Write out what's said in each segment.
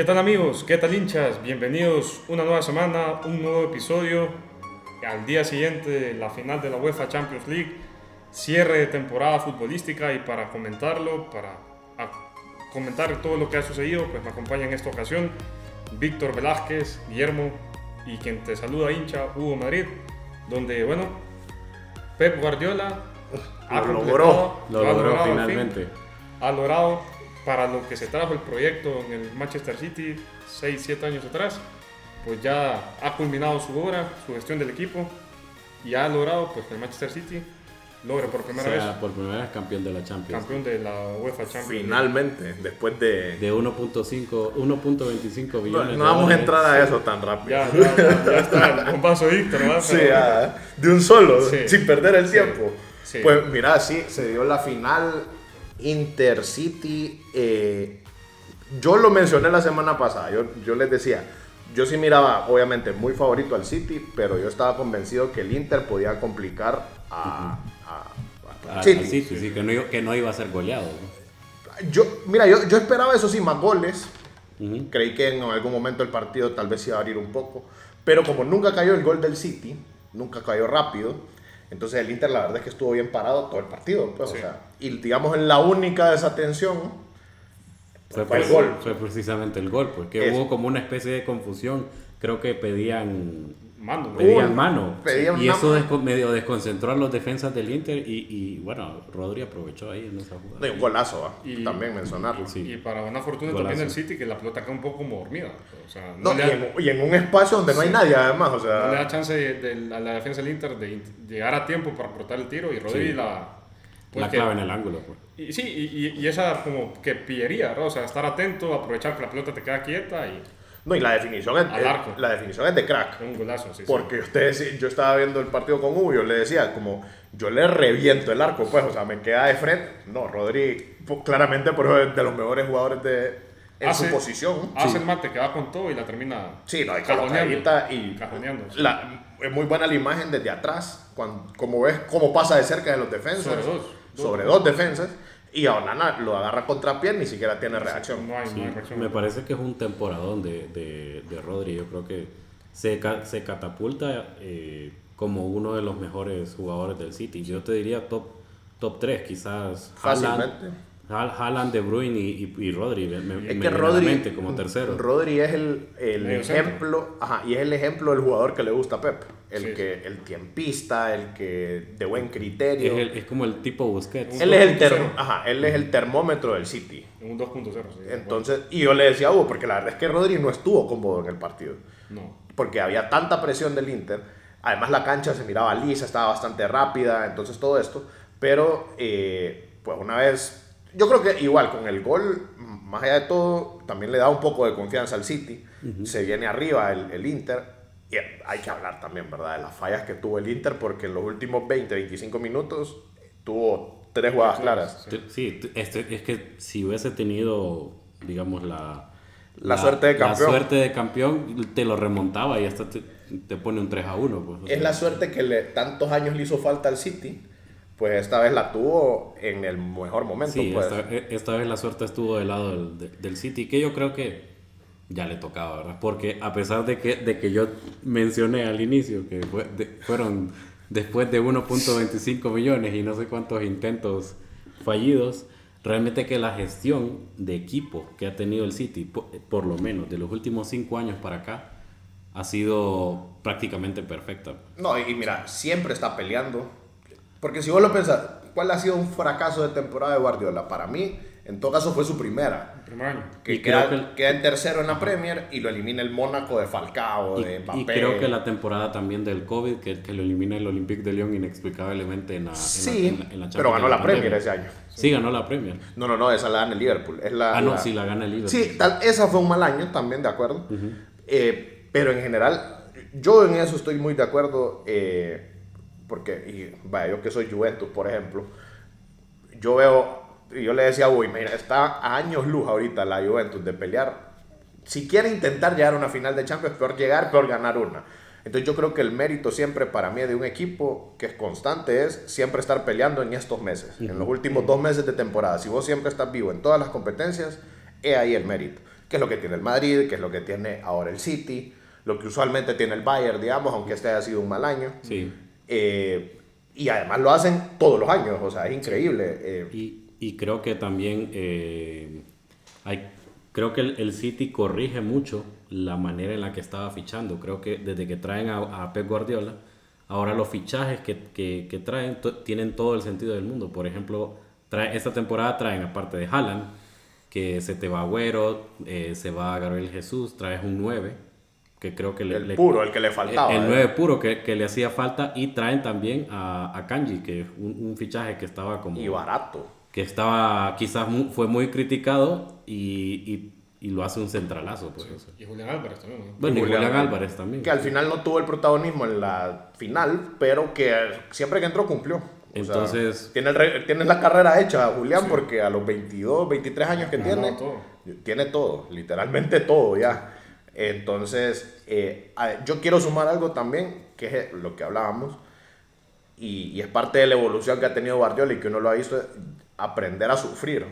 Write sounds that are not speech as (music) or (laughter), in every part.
¿Qué tal amigos? ¿Qué tal hinchas? Bienvenidos una nueva semana, un nuevo episodio. Al día siguiente, la final de la UEFA Champions League, cierre de temporada futbolística y para comentarlo, para comentar todo lo que ha sucedido, pues me acompaña en esta ocasión Víctor Velázquez, Guillermo y quien te saluda hincha, Hugo Madrid, donde, bueno, Pep Guardiola ha lo logró, lo logró finalmente. ha logrado para lo que se trajo el proyecto en el Manchester City 6, 7 años atrás, pues ya ha culminado su obra, su gestión del equipo y ha logrado pues que el Manchester City logre por primera o vez por primera vez campeón de la Champions. Campeón de la UEFA Champions. Finalmente, después de de 1.5 1.25 billones. No, no vamos a entrar a eso tan rápido. Ya, ya, ya, está, un paso Víctor, ¿no? Sí, de un solo, sin perder el tiempo. Pues mira, sí, se dio la final Intercity. Eh, yo lo mencioné la semana pasada, yo, yo les decía, yo sí miraba, obviamente, muy favorito al City, pero yo estaba convencido que el Inter podía complicar a, City. sí, que no, que no, iba a ser goleado. Yo, mira, yo, yo, esperaba eso sí, más goles. Creí que en algún momento el partido tal vez iba a abrir un poco, pero como nunca cayó el gol del City, nunca cayó rápido, entonces el Inter la verdad es que estuvo bien parado todo el partido. Pues, o sea, y digamos en la única desatención fue, fue, el gol. Fue precisamente el gol, porque hubo como una especie de confusión. Creo que pedían mano. Pedían mano. y eso medio desconcentró a los defensas del Inter y, y, bueno, Rodri aprovechó ahí en esa jugada. De un golazo, y, también mencionarlo. Y para buena fortuna también el City que la pelota queda un poco como dormida. O sea, no, y, en, un espacio donde no hay nadie además. O sea, no le da chance de, a la defensa del Inter de llegar a tiempo para cortar el tiro y Rodri la... la clave en el ángulo. Pues. Y, sí, y, esa como que pillería, ¿no? o sea, estar atento, aprovechar que la pelota te queda quieta y... No, y la definición es, la definición es de crack. Un golazo, sí. Porque ustedes, yo estaba viendo el partido con yo le decía, como yo le reviento el arco, pues, o sea, me queda de frente. No, Rodri, claramente, por es de los mejores jugadores de, en su posición. Hace el mate que va con todo y la termina. Sí, no, cajoneando. Y la, es muy buena la imagen desde atrás, cuando, como ves cómo pasa de cerca de los defensas. Sobre dos. Sobre dos defensas. Y a Onana lo agarra contra pie, ni siquiera tiene reacción. No hay, Me parece que es un temporadón de, de, de Rodri. Yo creo que se, se catapulta eh, como uno de los mejores jugadores del City. Yo te diría top, top 3, quizás. Fácilmente. Haaland, De Bruyne y, y, Rodri. es que Rodri, como tercero. Rodri es el, el ejemplo, ajá, y es el ejemplo del jugador que le gusta a Pep. El que el tiempista, el que de buen criterio. Es, es como el tipo Busquets. Él es el, ajá, él es el termómetro del City. Un 2.0. Sí, Entonces, y yo le decía a Hugo, porque la verdad es que Rodri no estuvo cómodo en el partido. No. Porque había tanta presión del Inter. Además la cancha se miraba lisa, estaba bastante rápida, entonces todo esto. Pero, eh, pues una vez yo creo que igual con el gol, más allá de todo, también le da un poco de confianza al City. Se viene arriba el, el, Inter. Y hay que hablar también, ¿verdad? De las fallas que tuvo el Inter, porque en los últimos 20, 25 minutos tuvo tres jugadas claras. Sí, este, es que si hubiese tenido, digamos, la, la, suerte de campeón. La suerte de campeón te lo remontaba y hasta te, te pone un 3 a 1. Pues, es la suerte que le, tantos años le hizo falta al City pues esta vez la tuvo en el mejor momento. Sí, pues. esta, vez la suerte estuvo del lado del, City, que yo creo que ya le tocaba, ¿verdad? Porque a pesar de que, de que yo mencioné al inicio que fueron después de 1.25 millones y no sé cuántos intentos fallidos, realmente que la gestión de equipo que ha tenido el City, por, lo menos de los últimos cinco años para acá, ha sido prácticamente perfecta. No, y mira, siempre está peleando porque si vos lo pensás, ¿cuál ha sido un fracaso de temporada de Guardiola? Para mí, en todo caso, fue su primera. Que, queda, que en tercero en la Premier y lo elimina el Mónaco de Falcao, de Mbappé. Y creo que la temporada también del COVID, que, que lo elimina el Olympique de Lyon inexplicablemente en la, sí, pero ganó la, Premier ese año. Sí, ganó la Premier. No, no, no, esa la gana el Liverpool. Es la, ah, no, sí, la gana el Liverpool. Sí, tal, esa fue un mal año también, de acuerdo. Eh, pero en general, yo en eso estoy muy de acuerdo. Eh, porque, y, vaya, yo que soy Juventus, por ejemplo, yo veo, y yo le decía uy, mira, está a años luz ahorita la Juventus de pelear. Si quiere intentar llegar a una final de Champions, peor llegar, peor ganar una. Entonces yo creo que el mérito siempre para mí de un equipo que es constante es siempre estar peleando en estos meses, en los últimos dos meses de temporada. Si vos siempre estás vivo en todas las competencias, es ahí el mérito. que es lo que tiene el Madrid, que es lo que tiene ahora el City, lo que usualmente tiene el Bayern, digamos, aunque este haya sido un mal año. Sí. Eh, y además lo hacen todos los años, o sea, es increíble. eh, Y, y creo que también eh, hay, creo que el, el City corrige mucho la manera en la que estaba fichando. Creo que desde que traen a, a Pep Guardiola, ahora los fichajes que, que, que traen tienen todo el sentido del mundo. Por ejemplo, trae, esta temporada traen, aparte de Haaland, que se te va Agüero, eh, se va Gabriel Jesús, traes un 9, que creo que le... el le- puro, el que le faltaba. el eh. 9 puro que, que le hacía falta y traen también a, a Kanji, que es un, un fichaje que estaba como Y barato. que estaba quizás mu- fue muy criticado y, y, y lo hace un centralazo pues. Y Julián Álvarez también. ¿no? bueno y Julián Julián Álvarez. También Que al final no tuvo el protagonismo en la final, pero que siempre que entró cumplió. O sea, Entonces- tiene, el re- tiene la carrera hecha, Julián, porque a los 22, 23 años que Ganó tiene, todo. tiene todo, literalmente todo ya. Entonces, eh, yo quiero sumar algo también, que es lo que hablábamos, y, y es parte de la evolución que ha tenido Guardiola y que uno lo ha visto, es aprender a sufrir,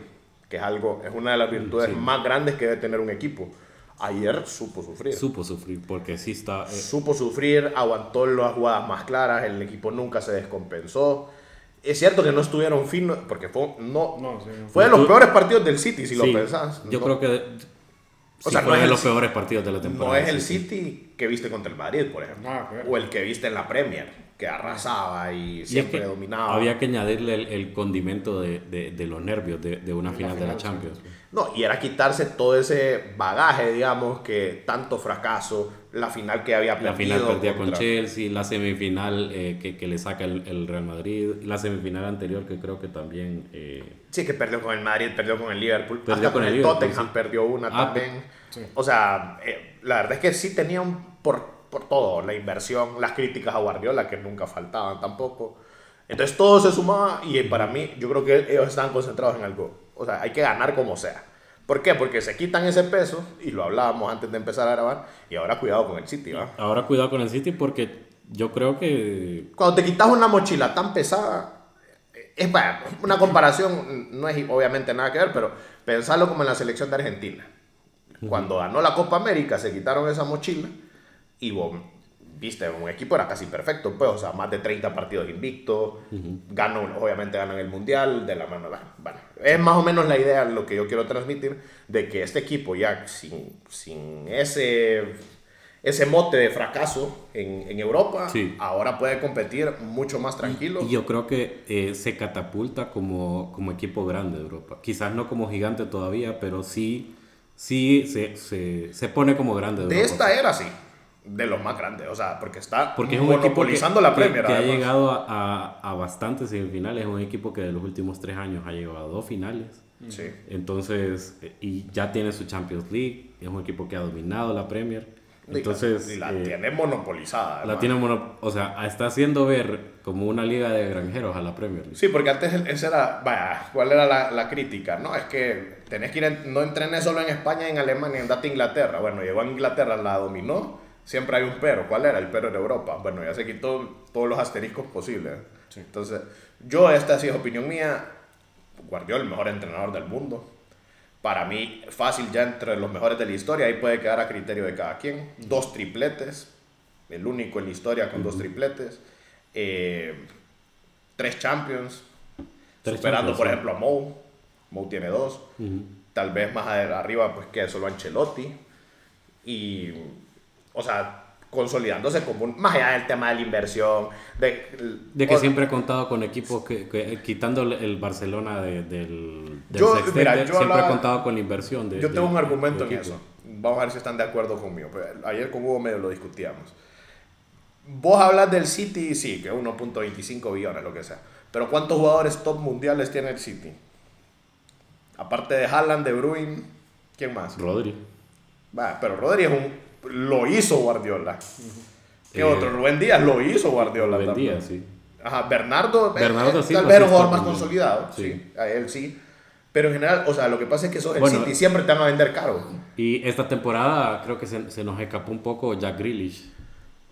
que es algo, es una de las virtudes más grandes que debe tener un equipo. Ayer supo sufrir. supo sufrir porque sí está eh, Supo sufrir, aguantó las jugadas más claras, el equipo nunca se descompensó. Es cierto que no estuvieron finos, porque fue, no, No, sí, no. fue de los Tú- peores partidos del City, si sí, lo pensás. yo No- creo que sí sea, no es de el los City- peores partidos de la temporada No es el. City que viste contra el Madrid, por ejemplo. Ver. o el que viste en la Premier, que arrasaba y Y es siempre que dominaba. había que añadirle el, el condimento de, de- de los nervios de, de una final de la sí. Champions No, y era quitarse todo ese bagaje, digamos, que tanto fracaso, la final que había La perdido. final perdía con contra- Chelsea, la semifinal eh, que, que le saca el, el Real Madrid, la semifinal anterior que creo que también... eh, Sí, que perdió con el Madrid, perdió con el Liverpool, Perdió hasta con con el el, Liverpool, Tottenham sí. perdió una Ah, también. sí. O sea, eh, la verdad es que sí tenía un por, por todo, la inversión, las críticas a Guardiola que nunca faltaban tampoco. Entonces todo se sumaba y para mí yo creo que ellos estaban concentrados en algo. O sea, hay que ganar como sea. ¿Por qué? Porque se quitan ese peso y lo hablábamos antes de empezar a grabar y ahora cuidado con el City, ¿va? Ahora cuidado con el City porque yo creo que Cuando te quitas una mochila tan pesada, es vaya, una comparación, no es obviamente nada que ver, pero pensarlo como en la selección de Argentina. Cuando ganó la Copa América se quitaron esa mochila y viste, un equipo era casi perfecto, pues, o sea, más de 30 partidos invictos, ganó, obviamente ganan el Mundial de la mano, bueno, es más o menos la idea, lo que yo quiero transmitir, de que este equipo ya sin, sin ese, ese mote de fracaso en, en Europa, Sí. ahora puede competir mucho más tranquilo. y yo creo que eh, se catapulta como, como equipo grande de Europa. Quizás no como gigante todavía, pero sí, sí se, se, se pone como grande de, de Europa. esta era, sí, de los más grandes, o sea, porque está Porque es un equipo que, monopolizando la que- Premier. que ha además. llegado a, a, a bastantes semifinales. Es un equipo que de los últimos tres años ha llegado a dos finales. Sí. Entonces, eh, y ya tiene su Champions League. Es un equipo que ha dominado la Premier. Entonces, y la, eh, tiene monopolizada. la tiene mono- o sea, está haciendo ver como una liga de granjeros a la Premier League. Sí, porque antes esa era, vaya, ¿cuál era la, la crítica? No, es que tenés que ir, en- no entrenes solo en España, en Alemania, andate a Inglaterra. Bueno, llegó a Inglaterra, la dominó, siempre hay un pero. ¿Cuál era? El pero en Europa. Bueno, ya se quitó todos los asteriscos posibles. Entonces, yo, esta sí es opinión mía, Guardiola, el mejor entrenador del mundo. Para mí, fácil ya entre los mejores de la historia, ahí puede quedar a criterio de cada quien. Dos tripletes, el único en la historia con dos tripletes. Eh, tres Champions, Tres superando Champions, por sí. ejemplo a Mou. Mou tiene dos. Tal vez más arriba, pues que solo Ancelotti. Y, o sea, consolidándose como un, más allá del tema de la inversión. De, De que o- siempre he contado con equipos que, que- eh, quitando el- el Barcelona de- del, del Yo, sextete, mira, yo siempre he contado con la inversión de Yo tengo un argumento en eso. Vamos a ver si están de acuerdo conmigo. Ayer con Hugo medio lo discutíamos. Vos hablas del City, sí, que 1.25 billones, lo que sea. Pero ¿cuántos jugadores top mundiales tiene el City? Aparte de Haaland, de Bruin, ¿quién más? Rodri. Va, pero Rodri es un, lo hizo Guardiola. ¿Qué Eh, otro? Rubén Díaz lo hizo Guardiola. Buen también. sí. Ajá, Bernardo, eh, Bernardo eh, sí, tal vez era un jugador más consolidado, sí. Sí. a él sí. Pero en general, o sea, lo que pasa es que sos el Bueno, City siempre te van a vender caro. Y esta temporada creo que se, se nos escapó un poco Jack Grealish.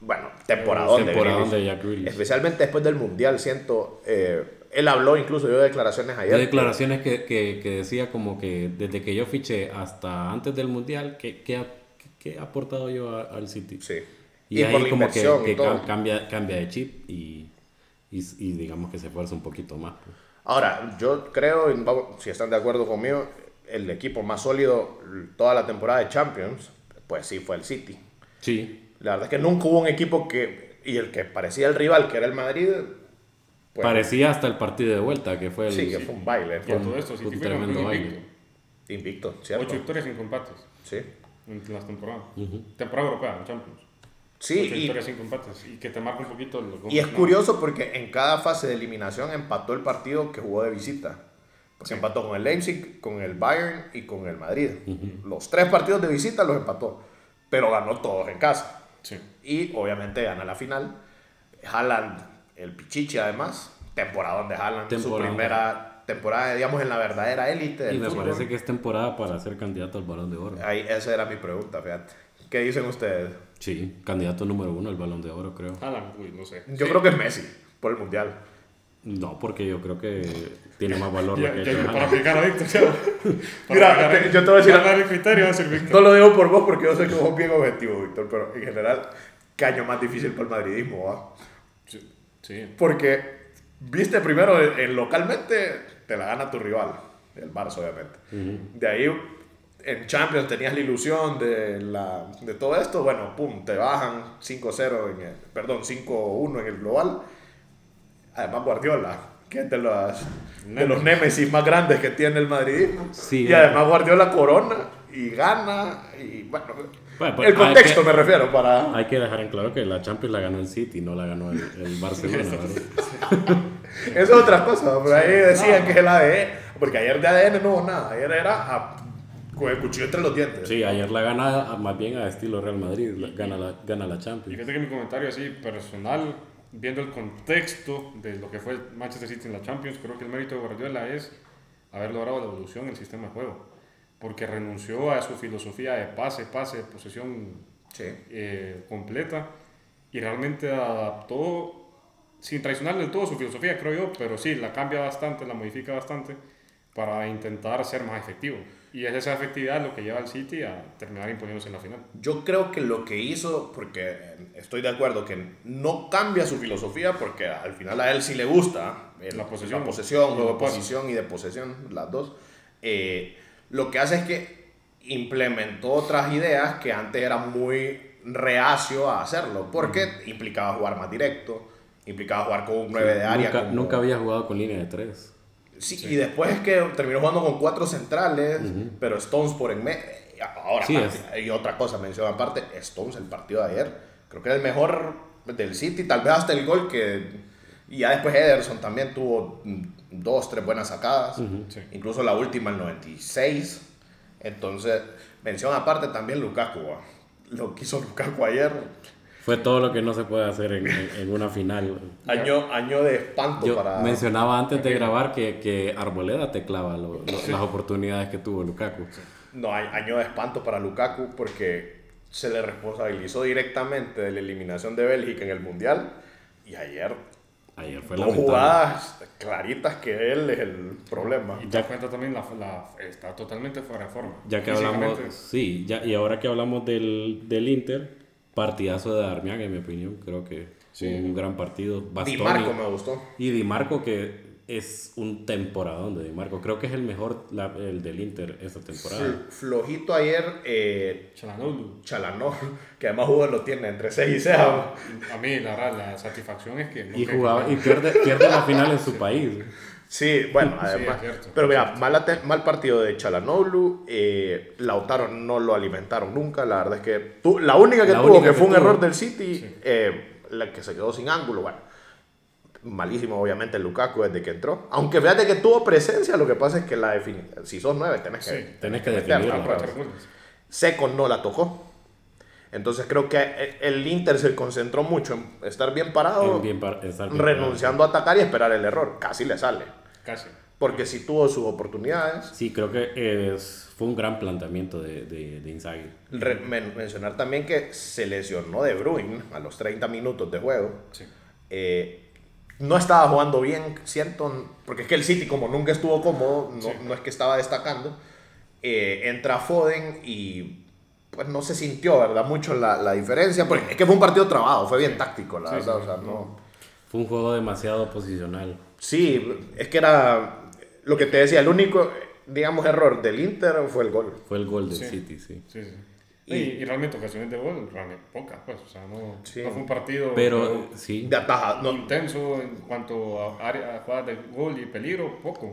bueno, Temporadón de de. Jack Grealish. Especialmente después del Mundial, siento... eh, él habló incluso, dio declaraciones ayer. Hay declaraciones que, que, que decía como que desde que yo fiché hasta antes del Mundial, ¿qué, qué, qué he aportado yo a- al City? Sí. Y, Y, ahí por la como que, que cambia, cambia de chip y, y, y digamos que se esfuerza un poquito más. pues. Ahora, yo creo, si están de acuerdo conmigo, el equipo más sólido toda la temporada de Champions, pues sí fue el City. Sí, La verdad es que nunca hubo un equipo que, y el que parecía el rival, que era el Madrid, pues, parecía hasta el partido de vuelta que fue el... sí, que fue un baile, Y a todo esto, un City fue tremendo campeón baile. invicto. invicto, ¿cierto? Ocho victorias sin empates Sí. En las temporadas. Temporada europea, en Champions. Sí, y, victorias sin empates. Y que te marca un poquito el y es curioso porque en cada fase de eliminación empató el partido que jugó de visita. Porque empató con el Leipzig, con el Bayern y con el Madrid. Los tres partidos de visita los empató, pero ganó todos en casa. Sí. Y obviamente gana la final. Haaland, el Pichichi además, temporada de Haaland, su Temporada. primera temporada, digamos, en la verdadera élite del Y me fútbol. parece que es temporada para ser candidato al Balón de Oro. Ahí, esa era mi pregunta, fíjate. ¿Qué dicen ustedes? Sí, candidato número uno al Balón de Oro, creo. Haaland, uy, no sé. Yo creo que es Messi, por el Mundial. No, porque yo creo que tiene más valor (laughs) Ya- que ya- para aplicar a Víctor, ya. (laughs) Mira, te- yo te voy a decir- el criterio va a ser Víctor. No lo digo por vos porque yo sé que vos bien objetivo, Víctor, pero en general, qué año más difícil para el madridismo, ¿va? Sí. sí. Porque, viste primero, en, en localmente te la gana tu rival, el Barça, obviamente. De ahí, en Champions tenías la ilusión de, la, de todo esto, bueno, pum, te bajan 5-0, en el, perdón, 5-1 en el global. Además, Guardiola, que es de, las, de los némesis más grandes que tiene el madridismo. Sí, y además Guardiola corona y gana, y bueno, Bueno, pues, el contexto que- me refiero para... Hay que dejar en claro que la Champions la ganó el City, no la ganó el, el (laughs) Barcelona. Eso (laughs) es otra cosa, pero ahí decían que es el ADN, porque ayer de ADN no hubo nada, ayer era a- con el cuchillo entre los dientes. Sí, ayer la gana a- más bien a estilo Real Madrid, la- gana la, gana la Y Champions. fíjate que mi comentario así personal, viendo el contexto de lo que fue Manchester City en la Champions, creo que el mérito de Guardiola es haber logrado la evolución del sistema de juego. Porque renunció a su filosofía de pase, pase, posesión Sí. eh, completa y realmente adaptó, sin traicionar del todo su filosofía, creo yo, pero sí, la cambia bastante, la modifica bastante para intentar ser más efectivo. Y es esa efectividad lo que lleva al City a terminar imponiéndose en la final. Yo creo que lo que hizo, porque estoy de acuerdo que no cambia su filosofía, porque al final a él sí le gusta el- La posesión. la posesión, juego de posición y de posesión, las dos. Eh, lo que hace es que implementó otras ideas que antes era muy reacio a hacerlo, porque implicaba jugar más directo, implicaba jugar con un 9 de área. Nunca, como- nunca había jugado con línea de tres. Sí, y después es que terminó jugando con cuatro centrales, pero Stones por en medio. Ahora, Sí, aparte, y otra cosa, menciono aparte, Stones, el partido de ayer, creo que era el mejor del City, tal vez hasta el gol que... Y ya después Ederson también tuvo dos, tres buenas sacadas, Sí. incluso la última, el 96. Entonces, mención aparte también Lukaku. ah. Lo que hizo Lukaku ayer, Fue todo lo que no se puede hacer en, en- en una final. año, año de espanto Yo para... mencionaba antes de grabar que, que Arboleda te clava lo- lo- las oportunidades que tuvo Lukaku. No, hay año de espanto para Lukaku porque se le responsabilizó directamente de la eliminación de Bélgica en el Mundial y ayer Ayer fue dos jugadas claritas que él es el problema. Y te das cuenta también, la, la- está totalmente fuera de forma. Ya que hablamos, sí, ya, y ahora que hablamos del, del Inter, partidazo de Darmian, en mi opinión, creo que fue un gran partido. Di Bastoni- Marco me gustó. Y Di Marco, que es un temporadón de Di Marco. Creo que es el mejor, la- el del Inter esta temporada. Fl- Flojito ayer eh. Chalanó, que además Hugo lo tiene entre 6 y 6. A mí, la la satisfacción es que... no Y jugaba, y pierde, pierde la final en su (laughs) país. Sí, bueno, Sí, además. es cierto. pero mira, mal, mal partido de Chalanoglu. Eh, Lautaro no lo alimentaron nunca. La verdad es que tu- la única que La tuvo, única que que fue un tuvo. error del City, eh, la que se quedó sin ángulo. Bueno, malísimo, obviamente, el Lukaku desde que entró. Aunque fíjate que tuvo presencia, lo que pasa es que la defini- si sos nueve, tenés que, Sí, tenés que meterla, definirla. Seco no la tocó. Entonces creo que eh, el Inter se concentró mucho en estar bien parado, En bien par- estar bien renunciando a atacar y esperar el error. Casi le sale. Casi. porque sí tuvo sus oportunidades. Sí, creo que es, fue un gran planteamiento de, de, de Inzaghi. Re- men- mencionar también que se lesionó De Bruyne a los 30 minutos de juego. Sí. Eh, no estaba jugando bien, siento, porque es que el City como nunca estuvo cómodo, no, Sí. no es que estaba destacando, eh, entra Foden y pues no se sintió, ¿verdad? Mucho la, la diferencia, porque es que fue un partido trabado, fue bien táctico, la Sí, verdad, sí. o sea, no... Fue un juego demasiado posicional. Sí, es que era lo que te decía, el único, digamos, error del Inter fue el gol. Fue el gol del Sí. City, sí. Sí, sí. Y- Y, realmente ocasiones de gol, realmente pocas, pues. O sea, no, Sí. no fue un partido Pero sí, De ataja, no, intenso en cuanto a, área, a jugadas de gol y peligro, poco.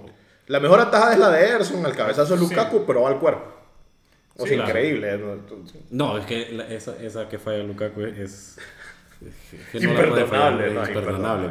La mejor atajada es la de Ederson, al cabezazo de Sí. Lukaku, pero va al cuerpo. O sea, claro. increíble. ¿no? No, es que la- esa, esa que falla Lukaku es... que no Imperdonable, fallar, no, es imperdonable.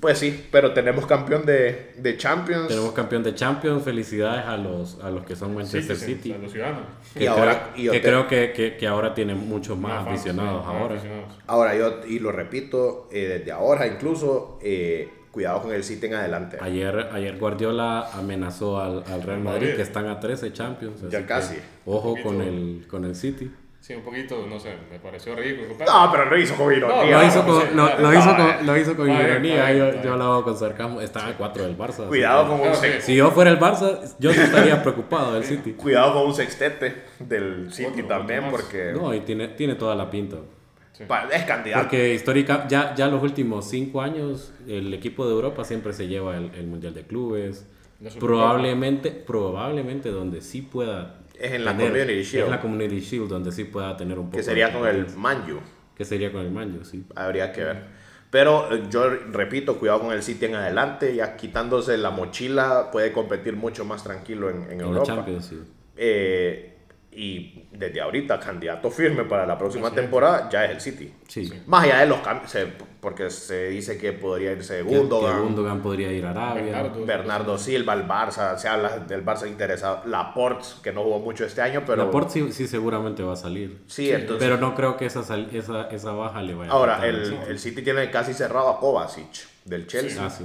Pues sí, pero tenemos campeón de, de Champions. Tenemos campeón de Champions, felicidades a los, a los que son Manchester Sí, sí, City. a los ciudadanos. Y Que, ahora- creo, y que creo que, que, que ahora tienen muchos más, fans, aficionados más ahora. aficionados. Ahora yo, y lo repito, eh, desde ahora incluso, eh, cuidado con el City en adelante. Ayer, ayer Guardiola amenazó al, al Real Madrid, Madrid. que están a 13 Champions. Ya casi. Ojo con el, con el City. Sí, un poquito, no sé, me pareció ridículo. No, pero lo hizo con ironía. No, Lo hizo con, lo, lo hizo No, con, lo ironía, yo, yo bien. hablaba con sarcasmo. Están a 4 del Barça. Cuidado que- con, un Claro, sex- sí. Si yo fuera el Barça, yo sí estaría preocupado del City. cuidado con un sextete del City también, porque No, y tiene, tiene toda la pinta. Sí. es candidato. Porque histórica, ya, ya los últimos cinco años, el equipo de Europa siempre se lleva el, el Mundial de Clubes. La. Probablemente, probablemente donde sí pueda. Es en la Community Shield. Es la Community Shield, donde sí pueda tener un poco. que sería de con el. Manju. Que sería con el Manju, sí. Habría que ver. Pero eh, yo repito, cuidado con el City en adelante. Ya quitándose la mochila, puede competir mucho más tranquilo en, en En la Europa. Champions, sí. Eh, y desde ahorita, candidato firme para la próxima temporada, ya es el City. Sí. Más allá de los cambios, porque se dice que podría irse Que, que Gundogan, Gundogan podría ir a Arabia. Bernardo. Bernardo Silva, el Barça, se habla del Barça interesado. Laporte, que no jugó mucho este año, pero. Laporte sí, sí seguramente va a salir. Sí, entonces. Pero no creo que esa, sal- esa, esa baja le vaya a ahora, el, City. el City tiene casi cerrado a Kovacic del Chelsea. Ah, sí.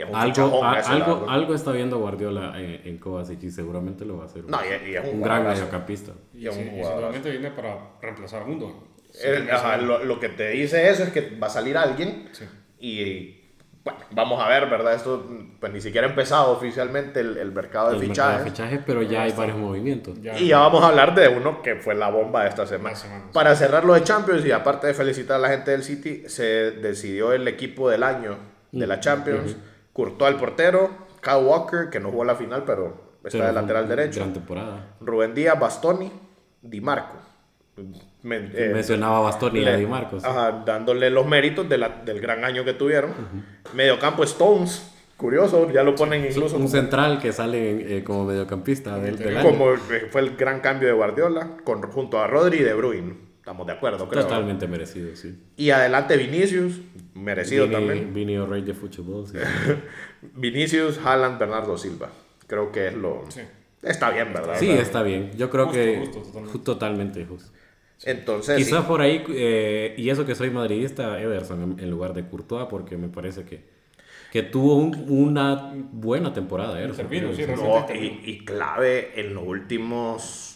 Y es un Algo, a- ese, algo, algo está viendo Guardiola en, en Kovacic y seguramente lo va a hacer. No, y- y es un un gran mediocampista. Y, Y es sí, un y jugadorazo. seguramente viene para reemplazar a Gundogan. Sí, El- me ajá, hace- lo, lo que te dice eso es que va a salir alguien Sí. y bueno, vamos a ver, ¿verdad? Esto pues ni siquiera ha empezado oficialmente el, el mercado de El mercado fichajes. de fichajes, pero ya hay varios movimientos. Ya- Y ya vamos a hablar de uno que fue la bomba de esta semana. La semana, sí. Para cerrar lo de Champions y aparte de felicitar a la gente del City, se decidió el equipo del año de la Champions. Courtois el portero, Kyle Walker, que no jugó la final, pero está Pero de lateral derecho. Gran temporada. Rubén Díaz, Bastoni, Di Marco. Eh, Mencionaba Bastoni y a Di Marcos. ajá, dándole los méritos de la- del gran año que tuvieron. Mediocampo Stones, curioso, ya lo ponen incluso un como, central que sale eh, como mediocampista del, del año. como, eh, fue el gran cambio de Guardiola, con, junto a Rodri y De Bruyne. Estamos de acuerdo, creo. Totalmente merecido, sí. Y adelante Vinicius, merecido Vini, también. Vini o Rey de fútbol, sí. (laughs) Vinicius, Haaland, Bernardo Silva. Creo que es lo... Sí. Está bien, ¿verdad? Sí, está bien. Yo creo Justo, que justo, totalmente. ju- totalmente justo. Entonces, sí. Quizás por ahí, eh, y eso que soy madridista, Ederson en, lugar de Courtois, porque me parece que, que tuvo un- una buena temporada. Ederson, Intervino, sí, Ederson. No, y, y clave en los últimos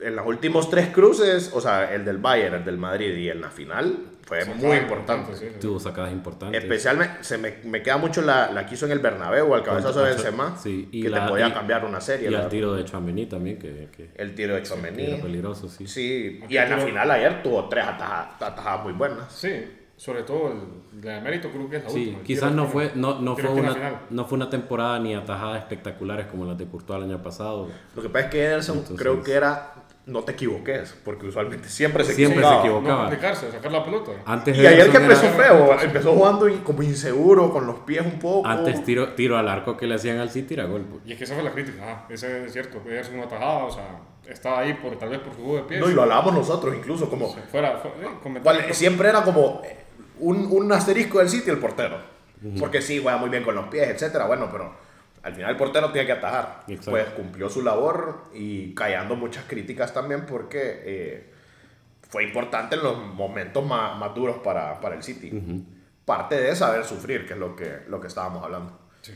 en los últimos tres cruces, o sea, el del Bayern, el del Madrid y en la final, fue muy importante. sí, sí. Tuvo sacadas importantes. Especialmente, se me, me queda mucho la, la que hizo en el Bernabéu, al cabezazo de Benzema, sí, y que la- te podía y- cambiar una serie. Y verdad. tiro de Chouameni también, que, que- El tiro de Chouameni. era peligroso, sí. Sí, y en la final ayer tuvo tres atajadas, atajadas muy buenas. Sí, sobre todo el de mérito creo que es la Sí, última. el quizás no fue, no, no, fue una, no fue una temporada ni atajadas espectaculares como las de Courtois el año pasado. Lo que pasa es que Ederson Entonces- creo que era, no te equivoques, porque usualmente siempre se Siempre se equivocaba. equivoca. No complicarse, sacar la pelota. Antes Y ayer que empezó era- feo, empezó jugando y- como inseguro, con los pies un poco. Antes tiro, tiro al arco que le hacían al City era gol. pues. Y es que esa fue la crítica. Ah, ese es cierto, ser una tajada, o sea, estaba ahí por, tal vez por su juego de pies. No, y lo hablábamos nosotros incluso, como... O sea, fuera, fuera eh, Vale, siempre era como eh, un, un asterisco del sitio el portero. Porque sí, juega muy bien con los pies, etcétera. Bueno, pero al final el portero tiene que atajar. Exacto. Pues cumplió su labor y callando muchas críticas también porque eh, fue importante en los momentos más, más duros para, para el City. Parte de saber sufrir, que es lo que, lo que estábamos hablando. Sí.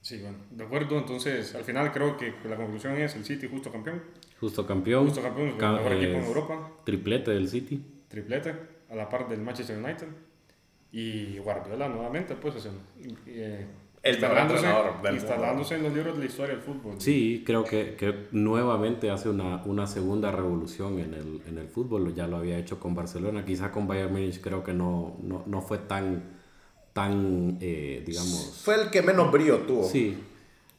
Sí, bueno, de acuerdo. Entonces, al final creo que la conclusión es el City justo campeón. Justo campeón. Justo campeón, el Ca- mejor equipo en Europa. Triplete del City. Triplete, a la par del Manchester United. Y Guardiola nuevamente, pues, eh, El mejor instalándose, entrenador del instalándose en los libros de la historia del fútbol. Sí, creo que, que nuevamente hace una, una segunda revolución en el, en el fútbol. Ya lo había hecho con Barcelona. Quizá con Bayern Múnich creo que no, no, no fue tan, tan eh, digamos... Fue el que menos brillo tuvo. Sí,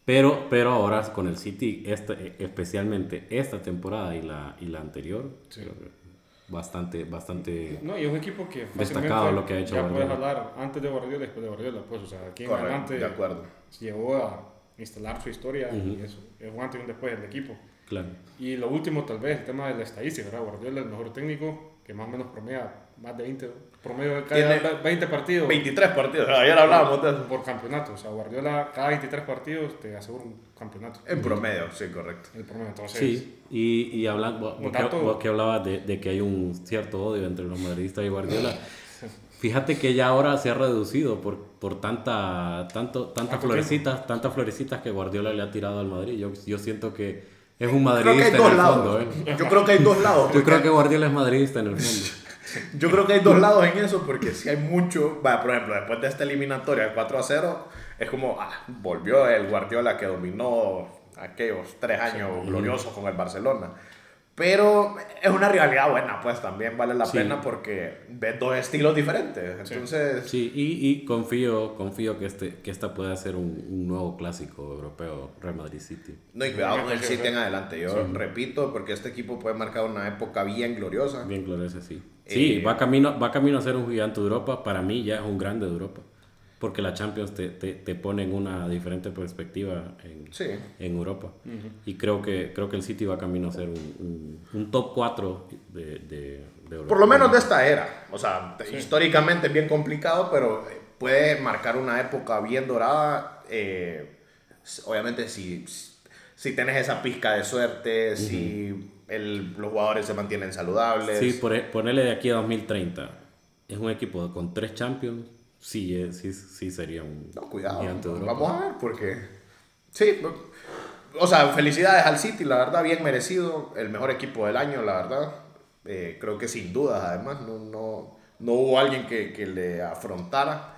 pero, pero ahora con el City, este, especialmente esta temporada y la, y la anterior, creo que bastante, bastante... No, y es un equipo que Destacado lo que ha hecho ya puedes Guardiola. hablar antes de Guardiola y después de Guardiola, pues, o sea, aquí en Correcto, adelante de acuerdo. llegó a instalar su historia y eso, es un antes y un después del equipo. Claro. Y lo último, tal vez, el tema de la estadística, ¿verdad? Guardiola es el mejor técnico que más o menos promedia más de 20, promedio de cada Tiene 20 partidos 23 partidos. Ayer hablábamos de eso. por campeonato. O sea, Guardiola cada 23 partidos te asegura un campeonato. En promedio, sí, correcto. El promedio, entonces, Sí, y, y hablando, vos, vos que hablabas de, de que hay un cierto odio entre los madridistas y Guardiola, (laughs) fíjate que ya ahora se ha reducido por, por tanta, tanto, tantas ¿Cuánto florecitas, tantas florecitas que Guardiola le ha tirado al Madrid. Yo, yo siento que es un Creo que madridista en el lados. fondo. ¿eh? Yo creo que hay dos lados. Yo porque- creo que Guardiola es madridista en el fondo. (laughs) (laughs) Yo creo que hay dos lados en eso, porque si hay mucho. Vaya, por ejemplo, después de esta eliminatoria, el 4 a 0, es como, ah, volvió el Guardiola que dominó aquellos tres años gloriosos con el Barcelona. Pero es una rivalidad buena, pues también vale la Sí. pena porque ves dos estilos diferentes. Entonces, Sí, y, y confío, confío que, este, que esta pueda ser un, un nuevo clásico europeo, Real Madrid City. no, y cuidado con el City en adelante. Yo repito, porque este equipo puede marcar una época bien gloriosa. Bien glorioso, sí. Sí, Eh, va, camino, va camino a ser un gigante de Europa. Para mí ya es un grande de Europa. Porque la Champions te, te, te pone en una diferente perspectiva en, Sí. en Europa. Y creo que, creo que el City va camino a ser un, un, un top 4 de, de, de Europa. Por lo menos de esta era. O sea, te- históricamente es bien complicado, pero puede marcar una época bien dorada. eh, obviamente, si, si tienes esa pizca de suerte, si el- los jugadores se mantienen saludables. Sí, por, ponerle de aquí a 2030. Es un equipo con tres Champions. Sí, es- sí, sí sería un No, cuidado. Vamos a ver, porque. Sí, o sea, felicidades al City, la verdad, bien merecido. El mejor equipo del año, la verdad. Eh, creo que sin dudas, además, no, no, no hubo alguien que, que le afrontara.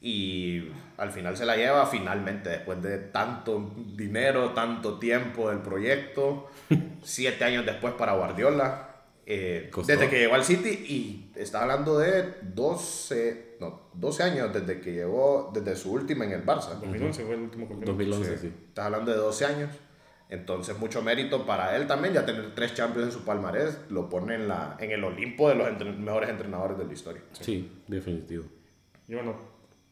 Y al final se la lleva, finalmente, después de tanto dinero, tanto tiempo del proyecto. (laughs) siete años después para Guardiola. eh, desde que llegó al City y está hablando de 12, no, 12 años desde que llegó, desde su última en el Barça. 2011 fue el último campeonato. 2011, Sí. sí. Estás hablando de 12 años. Entonces, mucho mérito para él también. Ya tener tres Champions en su palmarés lo pone en, la, en el Olimpo de los entre- mejores entrenadores de la historia. Sí, definitivo. Y bueno,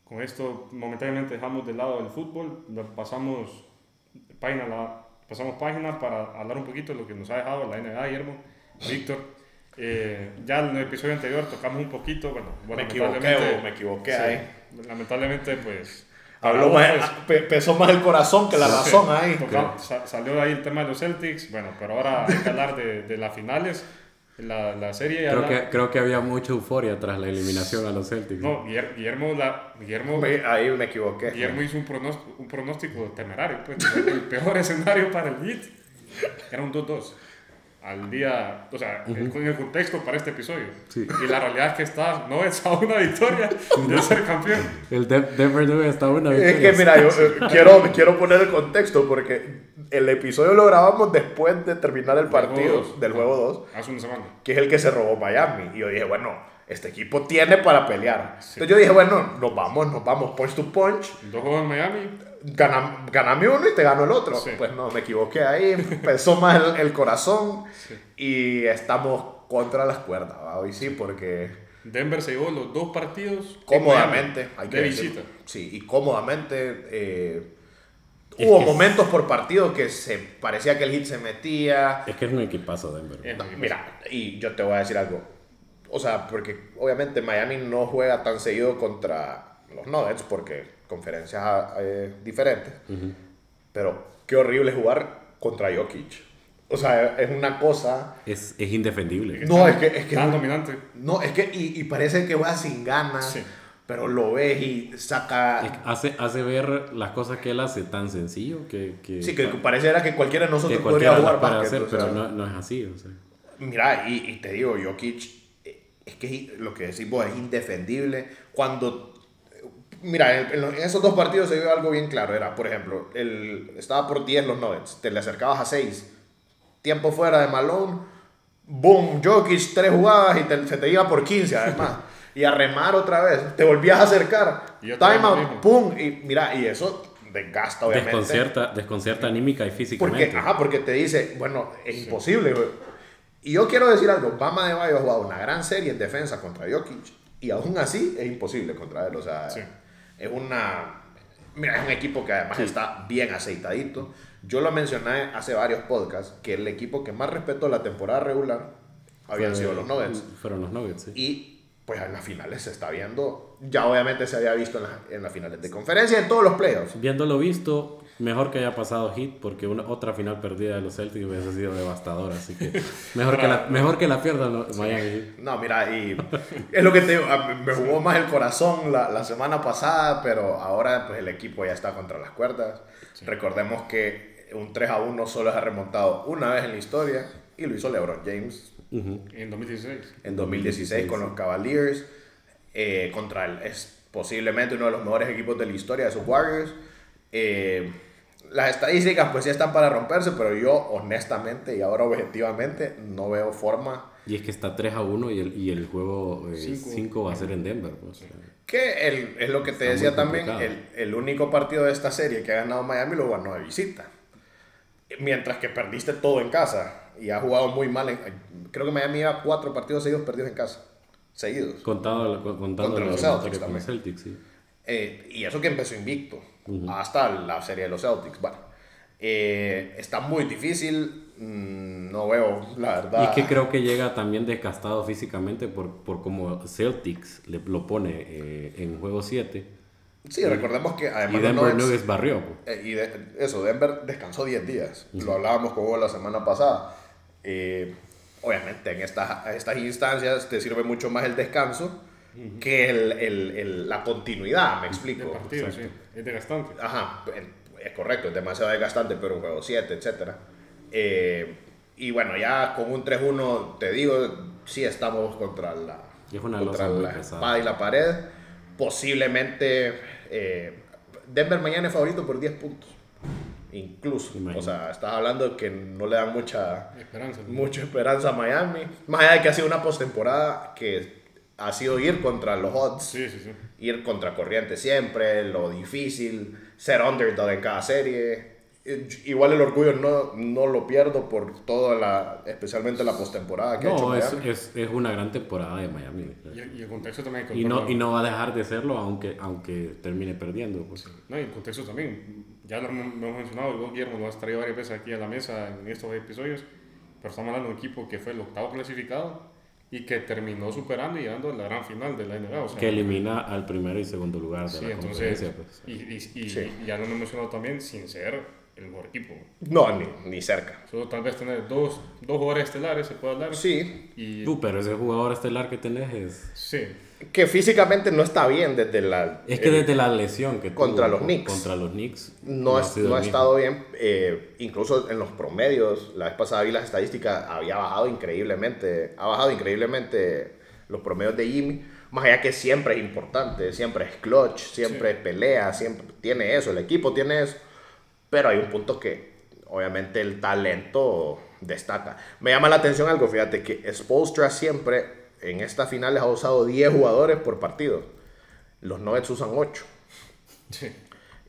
con esto momentáneamente dejamos de lado el fútbol, pasamos página, la, pasamos página para hablar un poquito de lo que nos ha dejado la NBA, Guillermo, Víctor. Eh, ya en el episodio anterior tocamos un poquito, bueno, bueno Me equivoqué, me equivoqué sí, ahí. Lamentablemente, pues... Habló más- pe- pesó más el corazón que la pues, razón ahí. toca- sa- salió ahí el tema de los Celtics, bueno, pero ahora hay que hablar de, de las finales, la, la serie. Creo la- que, creo que había mucha euforia tras la eliminación a los Celtics. No, Guiller- Guillermo, la, Guillermo Me- ahí me equivoqué. Guillermo hizo un pronóstico, un pronóstico temerario, pues, el peor (laughs) escenario para el Heat era un 2-2 al día, o sea, en el contexto para este episodio. Sí. Y la realidad es que está, no es a una victoria de ser campeón. El De- Denver Nuggets está una Es victoria. que mira, yo (laughs) eh, quiero, quiero poner el contexto porque el episodio lo grabamos después de terminar el partido dos. del juego 2. Hace una semana. que es el que se robó Miami. Y yo dije, bueno, este equipo tiene para pelear. Entonces yo dije, bueno, nos vamos, nos vamos punch to punch. Dos juegos en Miami, Gana, ganame uno y te gano el otro. Sí. Pues no, me equivoqué ahí, pesó más el, el corazón y estamos contra las cuerdas. ¿va? Hoy sí, porque Denver se llevó los dos partidos en cómodamente, Miami, hay que de visita. Sí, y cómodamente. eh, Es hubo que- momentos por partido que se parecía que el hit se metía. Es que es un equipazo Denver. No, mira, y yo te voy a decir algo. O sea, porque obviamente Miami no juega tan seguido contra los Nuggets porque conferencias eh, diferentes. Pero qué horrible jugar contra Jokic. O sea, es una cosa. Es, es indefendible. No, es que. Es que Tan dominante. no, es que. Y, y parece que juega sin ganas. Sí. pero lo ves y saca... Hace, hace ver las cosas que él hace tan sencillo que... que sí, que pareciera que cualquiera de nosotros que podría cualquiera jugar básquet. hacer, o sea. pero no, no es así. O sea. Mira, y, y te digo, Jokic, eh, es que lo que decís vos es indefendible. Cuando, mira, en, en los- en esos dos partidos se vio algo bien claro. Era, por ejemplo, el, estaba por 10 los Nuggets, te le acercabas a 6, tiempo fuera de Malone, boom, Jokic, tres jugadas y te- se te iba por 15 además. (laughs) y a remar otra vez, te volvías a acercar, timeout, pum, y mira, y eso desgasta obviamente. Desconcierta, desconcierta anímica y físicamente. Porque, ajá, porque te dice, bueno, es imposible, güey. Y yo quiero decir algo, Bama de Bayo ha jugado una gran serie en defensa contra Jokic y aún así es imposible contra él, o sea, Sí. Es una... Mira, es un equipo que además está bien aceitadito. Yo lo mencioné hace varios podcasts, que el equipo que más respetó la temporada regular habían Fue- sido los Nuggets. Fueron los Nuggets, sí. Y pues en las finales se está viendo, ya obviamente se había visto en, las- en las finales de conferencia, en todos los playoffs. Viéndolo visto, mejor que haya pasado Hit, porque una, otra final perdida de los Celtics hubiese sido devastadora. Así que mejor, que, la, mejor que la pierdan los Miami Heat. No, mira, y es lo que te digo, me jugó más el corazón la, la semana pasada, pero ahora pues el equipo ya está contra las cuerdas. Recordemos que un 3 a 1 solo se ha remontado una vez en la historia y lo hizo LeBron James En 2016. en 2016 con los Cavaliers eh, contra el, es posiblemente uno de los mejores equipos de la historia de sus Warriors. Eh, las estadísticas pues sí están para romperse, pero yo honestamente y ahora objetivamente no veo forma Y es que está 3 a 1 y el, y el juego Cinco. 5 va a ser en Denver. Pues. Que el, es lo que te Está decía también, el, el único partido de esta serie que ha ganado Miami lo ganó de visita. Mientras que perdiste todo en casa y ha jugado muy mal. en- creo que Miami lleva cuatro partidos seguidos perdidos en casa. Seguidos. Contado, con- contando Contra los Celtics también. Celtics, sí. Eh, y eso que empezó invicto. Hasta la serie de los Celtics. Bueno, eh, está muy difícil. mm, no veo, la verdad. Y es que creo que llega también desgastado físicamente por, por como Celtics le, lo pone eh, en juego 7 Sí, recordemos que además y Denver Nuggets- Nuggets barrió. pues. Eh, y de- eso, Denver descansó 10 días. Lo hablábamos con vos la semana pasada. Eh, obviamente, en estas, estas instancias te sirve mucho más el descanso que el, el- el- la continuidad, me explico. partido, sí. Es desgastante. Ajá, es correcto, es demasiado desgastante, pero un juego 7, etc. y bueno, ya con un 3-1, te digo, sí estamos contra la, Es una contra la espada y la pared. Posiblemente eh, Denver mañana es favorito por 10 puntos. Incluso. Imagínate. O sea, estás hablando de que no le dan mucha, Esperanza. mucha esperanza a Miami. Más allá de que ha sido una postemporada que ha sido ir contra los odds Sí, sí, sí. ir contra corriente siempre, lo difícil, ser underdog en cada serie. Igual el orgullo no, no lo pierdo por toda la, especialmente la postemporada que ha hecho No, es, Miami. es, es una gran temporada de Miami. Y, y el contexto también. que Y no, y no va a dejar de serlo aunque, aunque termine perdiendo. Pues. No, y el contexto también. Ya lo hemos lo hemos mencionado, y vos, Guillermo, lo has traído varias veces aquí a la mesa en estos episodios. Pero estamos hablando de un equipo que fue el octavo clasificado y que terminó superando y llegando a la gran final de la NBA. O sea, Que elimina al primero y segundo lugar de sí, la entonces. conferencia. Pues. Y, y, y- Sí. y ya lo hemos mencionado también sin ser el mejor equipo. No, ni, ni cerca. Solo tal vez tener dos, dos jugadores estelares, se puede hablar. Sí, Y, Tú, pero ese jugador estelar que tenés es... sí. Que físicamente no está bien desde la... Es que el- desde la lesión que contra tuvo los Knicks. Contra los Knicks. no, es- sido no ha estado bien, eh, incluso en los promedios, la vez pasada vi las estadísticas, había bajado increíblemente, ha bajado increíblemente los promedios de Jimmy, más allá que siempre es importante, siempre es clutch, siempre Sí. pelea, siempre tiene eso, el equipo tiene eso, pero hay un punto que obviamente el talento destaca. Me llama la atención algo, fíjate que Spolstra siempre en estas finales ha usado 10 jugadores por partido, los Nuggets usan 8 sí.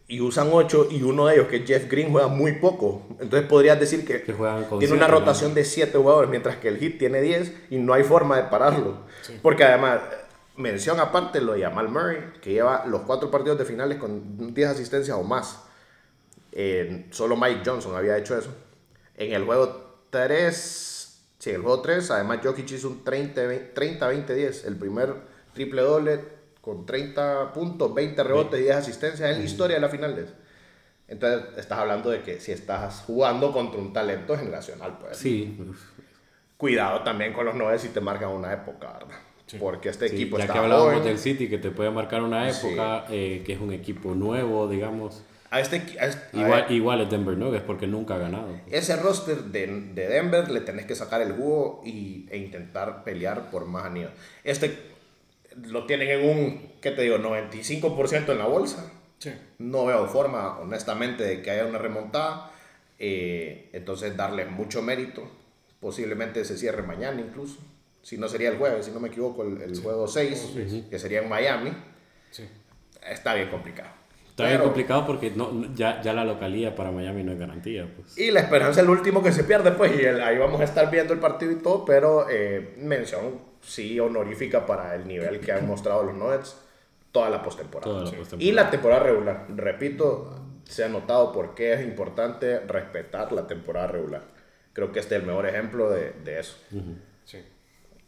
y usan 8 y uno de ellos, que es Jeff Green, juega muy poco. Entonces podrías decir que, tiene una rotación de 7 jugadores, mientras que el Heat tiene 10 y no hay forma de pararlo. Porque además, mención aparte lo de Jamal Murray, que lleva los 4 partidos de finales con 10 asistencias o más. Eh, solo Mike Johnson había hecho eso. En el juego 3, sí, el juego 3, además Jokic hizo un 30-20-10, el primer triple doble con 30 puntos, 20 rebotes y 10 asistencias en la historia de las finales. Entonces, estás hablando de que si estás jugando contra un talento generacional, pues Sí, cuidado también con los nueve si te marcan una época, ¿verdad? porque este Sí, equipo ya está que hablábamos joven. del City, que te puede marcar una Sí. época, eh, que es un equipo nuevo, digamos. A este, equi- a este- a Igual, igual es Denver Nuggets porque nunca ha ganado. ese roster de, de Denver le tenés que sacar el jugo y, e intentar pelear por más anillos. Este lo tienen en un, ¿qué te digo? 95% en la bolsa. Sí. No veo forma, honestamente, de que haya una remontada. Eh, entonces, darle mucho mérito. Posiblemente se cierre mañana incluso. Si no sería el jueves, si no me equivoco, el, el juego 6, que sería en Miami. Sí. Está bien complicado. Está bien complicado porque no, ya, ya la localía para Miami no es garantía. Pues. Y la esperanza es el último que se pierde, pues, y el- ahí vamos a estar viendo el partido y todo, pero eh, mención sí honorífica para el nivel que han mostrado los Nuggets toda la postemporada. Toda la Y la temporada regular, repito, se ha notado por qué es importante respetar la temporada regular. Creo que este es el mejor ejemplo de, de eso. Sí.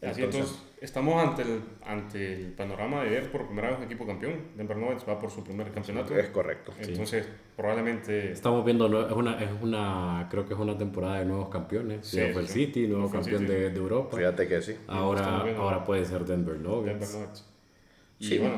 Así entonces, estamos ante el, ante el panorama de ver por primera vez un equipo campeón. Denver Nuggets va por su primer campeonato. Es correcto. Entonces, probablemente. Estamos viendo, es una, es una, creo que es una temporada de nuevos campeones. Sí, fue sí, el. City, nuevo campeón City. de, de Europa. Fíjate que sí. Ahora, viendo- ahora puede ser Denver Nuggets. Denver Nuggets. Y Sí. bueno,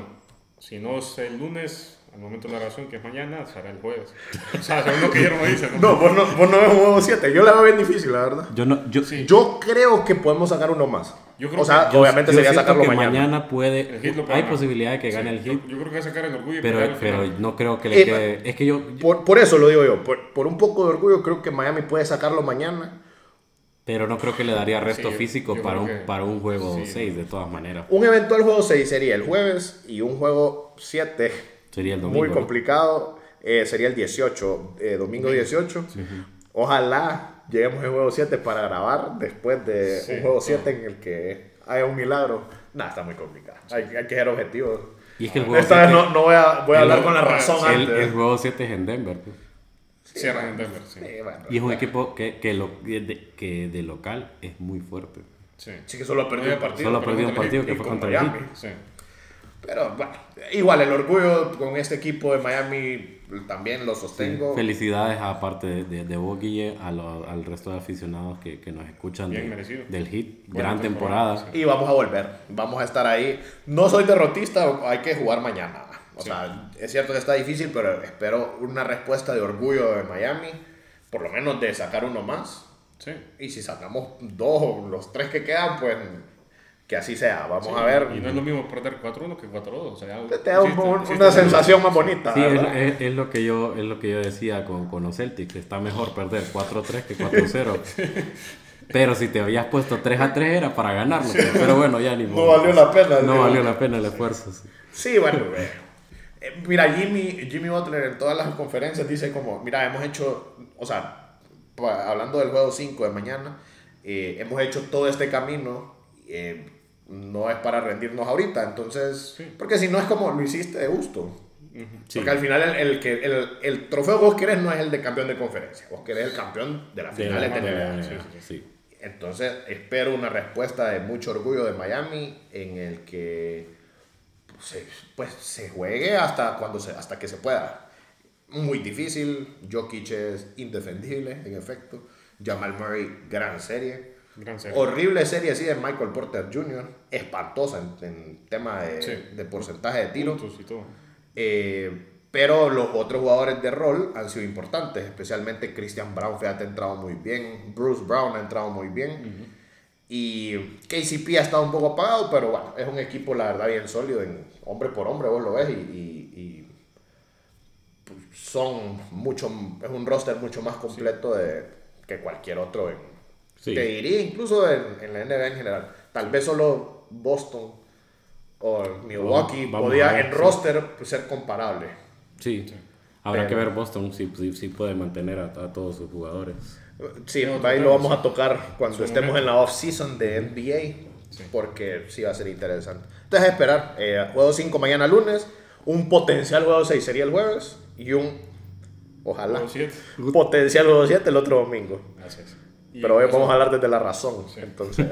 si no es el lunes, al momento de la grabación, que es mañana, será el jueves. O sea, según lo que Guillermo dice. No, (laughs) vos no, vos no ves un juego 7. Yo la veo bien difícil, la verdad. Yo no, yo, Sí. Yo creo que podemos sacar uno más. Yo creo o sea, que- yo- obviamente yo sería sacarlo que mañana. lo puede hay ganar. posibilidad de que gane Sí, el yo, Heat, yo creo que va a sacar el orgullo y pero, al pero no creo que le Eh, quede. Es que yo, Por, por eso lo digo yo, por, por un poco de orgullo creo que Miami puede sacarlo mañana. pero no creo que le daría resto Sí, físico yo para un, que- para un juego sí. 6 de todas maneras. Un eventual juego 6 sería el jueves y un juego 7 Sería el domingo. muy ¿no? complicado eh, sería el 18, eh, domingo 18. Ojalá lleguemos al juego 7 para grabar después de Sí, un juego no. 7 en el que haya un milagro. Nada, está muy complicado. Hay, hay que ser objetivos. Y es que el juego Esta vez 7 no, no voy a, voy a hablar con la razón el, antes. el juego 7 es en Denver. pues. Cierran en Denver, sí. Sí, bueno. Y es un equipo que, que, lo, que de, que de local es muy fuerte. Sí. Sí que solo ha perdido un partido. Solo ha perdido un partido que fue con contra Miami. Sí. Pero bueno, igual el orgullo con este equipo de Miami también lo sostengo. Felicidades aparte de, de, de vos, Guille, a lo- al resto de aficionados que, que nos escuchan Bien de- merecido. del hit. Buena Gran temporada, temporada. Y vamos a volver, vamos a estar ahí. No soy derrotista, hay que jugar mañana. O sea, es cierto que está difícil, pero espero una respuesta de orgullo de Miami, por lo menos de sacar uno más. Sí. Y si sacamos dos o los tres que quedan, pues que así sea. Vamos Sí, a ver. Y no es lo mismo perder 4-1 que 4-2. O sea, Te da un- existe- un- existe una la- sensación más bonita. Sí, es, es- es lo que yo, es lo que yo decía con, con los Celtics, está mejor perder 4-3 que 4-0. (laughs) Pero si te habías puesto 3-3 era para ganarlo. Pero bueno, ya ni No modo. valió la pena. No valió la pena el esfuerzo. sí. Sí, bueno, eh, eh, mira, Jimmy, Jimmy Butler en todas las conferencias dice como, mira, hemos hecho, o sea, hablando del juego 5 de mañana, eh, hemos hecho todo este camino, eh, no es para rendirnos ahorita, entonces, Sí. porque si no es como lo hiciste de gusto. Sí. Porque al final el, el, que- el, el trofeo que vos querés no es el de campeón de conferencia, vos querés el campeón de la De final la- de la- NBA. sí. Entonces espero una respuesta de mucho orgullo de Miami en el que se, pues, se juegue hasta, cuando se, hasta que se pueda. Muy difícil, Jokic es indefendible, en efecto. Jamal Murray, gran serie. Gran serie. Horrible serie así de Michael Porter Jr., espantosa en, en tema de, Sí. de porcentaje de tiro. Puntos y todo. Eh, pero los otros jugadores de rol han sido importantes, especialmente Christian Brown, fíjate, ha entrado muy bien, Bruce Brown ha entrado muy bien. Y KCP ha estado un poco apagado, pero bueno, es un equipo, la verdad, bien sólido, en hombre por hombre, vos lo ves, y, y- y, son mucho, es un roster mucho más completo de, que cualquier otro. En, Sí. Te diría incluso en, en la NBA en general. Tal vez solo Boston o Milwaukee Vamos podía ver, en sí. roster pues, ser comparable. Sí. Habrá Pero- que ver Boston si, si, si puede mantener a, a todos sus jugadores. Sí, No, ahí lo vamos a tocar cuando estemos momento. en la off-season de NBA, Sí. porque sí va a ser interesante. Entonces, a esperar. Eh, juego 5 mañana lunes, un potencial juego 6 sería el jueves y un, ojalá, potencial juego 7 el otro domingo. Así es. Y Pero hoy eso- vamos a hablar desde la razón, Sí. entonces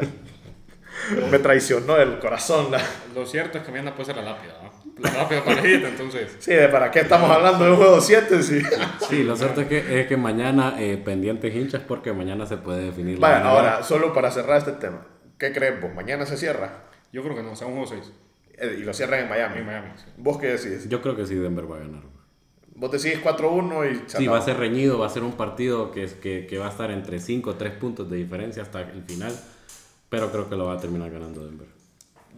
me traicionó el corazón. la- Lo cierto es que mañana puede ser la lápida, ¿no? La lápida Heat, entonces. Sí, de para qué estamos hablando de un juego 7, sí. Sí, lo cierto es que, es que mañana eh, pendientes hinchas porque mañana se puede definir la Vaya, NBA. ahora, solo para cerrar este tema, ¿qué crees vos? ¿Mañana se cierra? Yo creo que no, o sea, un juego 6 Eh, Y lo cierran en Miami. en Miami. sí. ¿Vos qué decís? Yo creo que sí, Denver va a ganar. Vos decís 4-1 y... Sí, va a ser reñido, va a ser un partido que, que, que va a estar entre 5 o 3 puntos de diferencia hasta el final. Pero creo que lo va a terminar ganando Denver.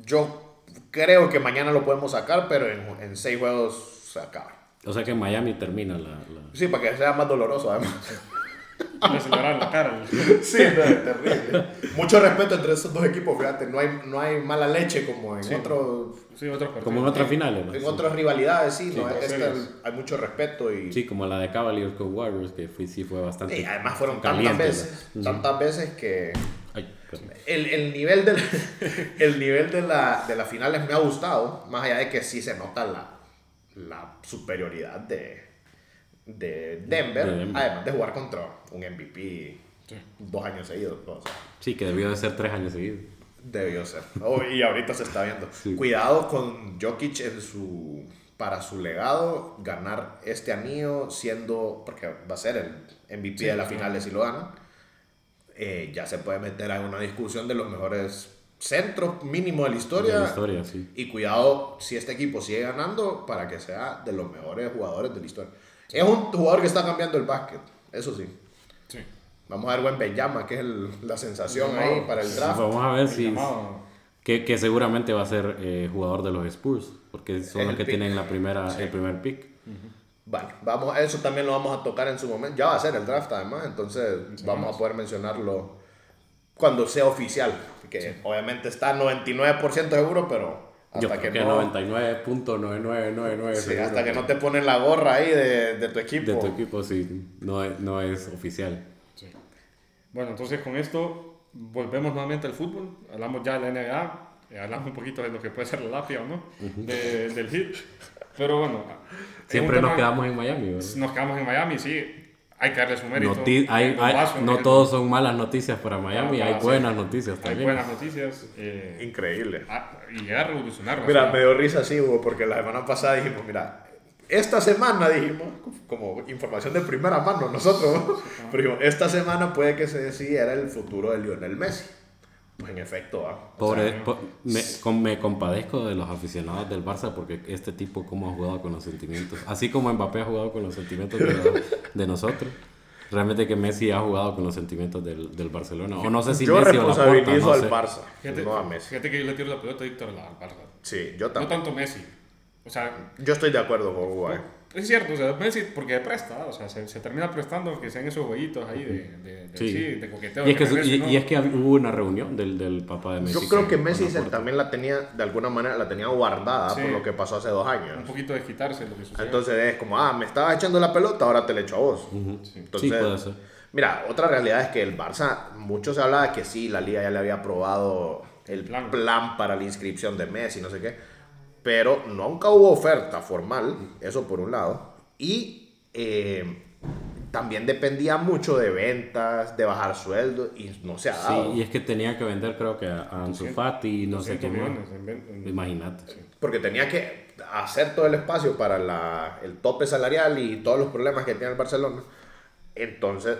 Yo creo que mañana lo podemos sacar, pero en, en seis juegos se acaba. O sea que Miami termina la... la- Sí, para que sea más doloroso además. (laughs) Le aceleraron la cara. Sí, no, es terrible. Mucho respeto entre esos dos equipos, fíjate, no hay, no hay mala leche como en otros Sí. Como en otras finales. ¿no? en Sí. otras rivalidades, sí, no, Esta hay mucho respeto y, Sí, como la de Cavaliers con Warriors, que fue, sí fue bastante. y además fueron caliente, tantas veces, ¿no? tantas veces que Ay, el, el nivel, del, (laughs) el nivel de, la, de las finales me ha gustado, más allá de que sí se nota la, la superioridad de, de Denver, De Denver. además de jugar contra un MVP dos años seguidos. O sea, Sí, que debió de ser tres años seguidos. Debió ser. Oh, y ahorita se está viendo. (laughs) Sí. Cuidado con Jokic en su para su legado ganar este anillo siendo porque va a ser el MVP de las finales si lo ganan. Eh, ya se puede meter a una discusión de los mejores centros mínimo de la historia. De la historia, sí. Y cuidado si este equipo sigue ganando para que sea de los mejores jugadores de la historia. Es un jugador que está cambiando el básquet, eso sí. Sí. Vamos a ver buen Benjama, que es el- la sensación ahí para el draft. Vamos a ver si. Que, que seguramente va a ser eh, jugador de los Spurs, porque son Es los el que pick. tienen la primera, el primer pick. Bueno, vamos, eso también lo vamos a tocar en su momento. Ya va a ser el draft además, entonces vamos a poder mencionarlo cuando sea oficial. Que obviamente está 99% seguro, pero Yo hasta creo que, que, no, 99.9999 sí, hasta que no te ponen la gorra ahí de, de tu equipo. de tu equipo sí, no es, no es oficial. Sí. Bueno, entonces con esto volvemos nuevamente al fútbol. Hablamos ya de la NBA, eh, hablamos un poquito de lo que puede ser la lapia o no, de- del hit. Pero bueno, Siempre un nos tema- quedamos en Miami. ¿verdad? nos quedamos en Miami, sí. Hay que darle su mérito. Noti- hay- hay- no el- todos son malas noticias para Miami, hay sí. buenas noticias Hay también. buenas noticias. eh, Increíble. ah, y llegar a revolucionar. Mira, o sea, me dio risa así, Hugo, porque la semana pasada dijimos, mira, esta semana dijimos, como información de primera mano nosotros, pero dijimos, esta semana puede que se decidiera el futuro de Lionel Messi. Pues en efecto, ¿ah? Pobre, sea, po- me, com- me compadezco de los aficionados del Barça porque este tipo cómo ha jugado con los sentimientos. Así como Mbappé ha jugado con los sentimientos de, de nosotros. Realmente que Messi ha jugado con los sentimientos del, del Barcelona. O no sé si yo Messi o Laporta, responsabilizo no al sé. Barça, fíjate, no a Messi. fíjate que yo le tiro la pelota a Víctor al Barça. Sí, yo No también. tanto Messi. O sea, Yo estoy de acuerdo con Hugo. ahí. es cierto, o sea, Messi porque presta, o sea, se, se termina prestando que sean esos jueguitos ahí de, de, de, Sí. sí, de coqueteo. Y es que, de su- Messi, y, ¿no? y es que hab- hubo una reunión del, del papá de Messi. Yo creo que Messi se- también la tenía, de alguna manera, la tenía guardada Sí. por lo que pasó hace dos Un años. poquito de quitarse lo que sucede. Entonces es como, ah, me estabas echando la pelota, ahora te la echo a vos. Entonces, Sí, puede ser. Mira, otra realidad es que el Barça, mucho se hablaba de que sí, la liga ya le había aprobado el Plan. plan. para la inscripción de Messi, no sé qué, pero nunca hubo oferta formal, eso por un lado, y eh, también dependía mucho de ventas, de bajar sueldos, y no se ha Sí, dado. y es que tenía que vender creo que a, a Ansu 200, Fati y no sé 200 qué más. Imagínate. Porque tenía que hacer todo el espacio para la- el tope salarial y todos los problemas que tiene el Barcelona. Entonces,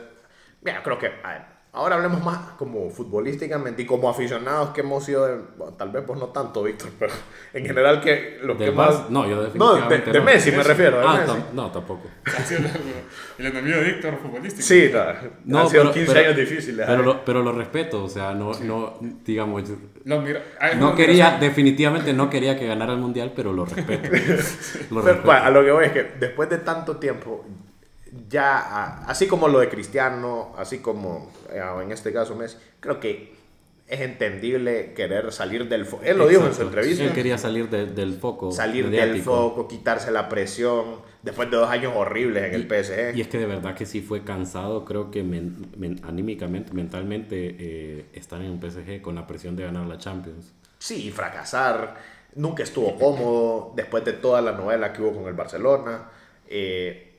mira, creo que a ver, ahora hablemos más como futbolísticamente y como aficionados que hemos sido, de- bueno, tal vez pues no tanto, Víctor, (laughs) pero en general que lo que más... No, yo No, de, definitivamente de no. Messi me refiero. de Ah, Messi. no, tampoco. (laughs) El, enemigo de Víctor futbolístico. Sí, no, han sido pero- 15 pero- años difíciles. Pero ¿eh? lo, pero lo respeto, o sea, no, no digamos, Lo mira- hay no quería, definitivamente no quería que ganara el mundial, pero lo respeto. (laughs) Lo Pero, respeto. bueno, a lo que voy es que después de tanto tiempo, ya, así como lo de Cristiano, así como eh, en este caso Messi, creo que es entendible querer salir del foco. Él lo dijo en su entrevista. Él quería salir de- del foco. Salir del foco, quitarse la presión, después de dos años horribles en el PSG. Y es que de verdad que sí fue cansado, creo que men- men- anímicamente, mentalmente, eh, estar en un PSG con la presión de ganar la Champions. Sí, fracasar. Nunca estuvo cómodo después de toda la novela que hubo con el Barcelona. Eh,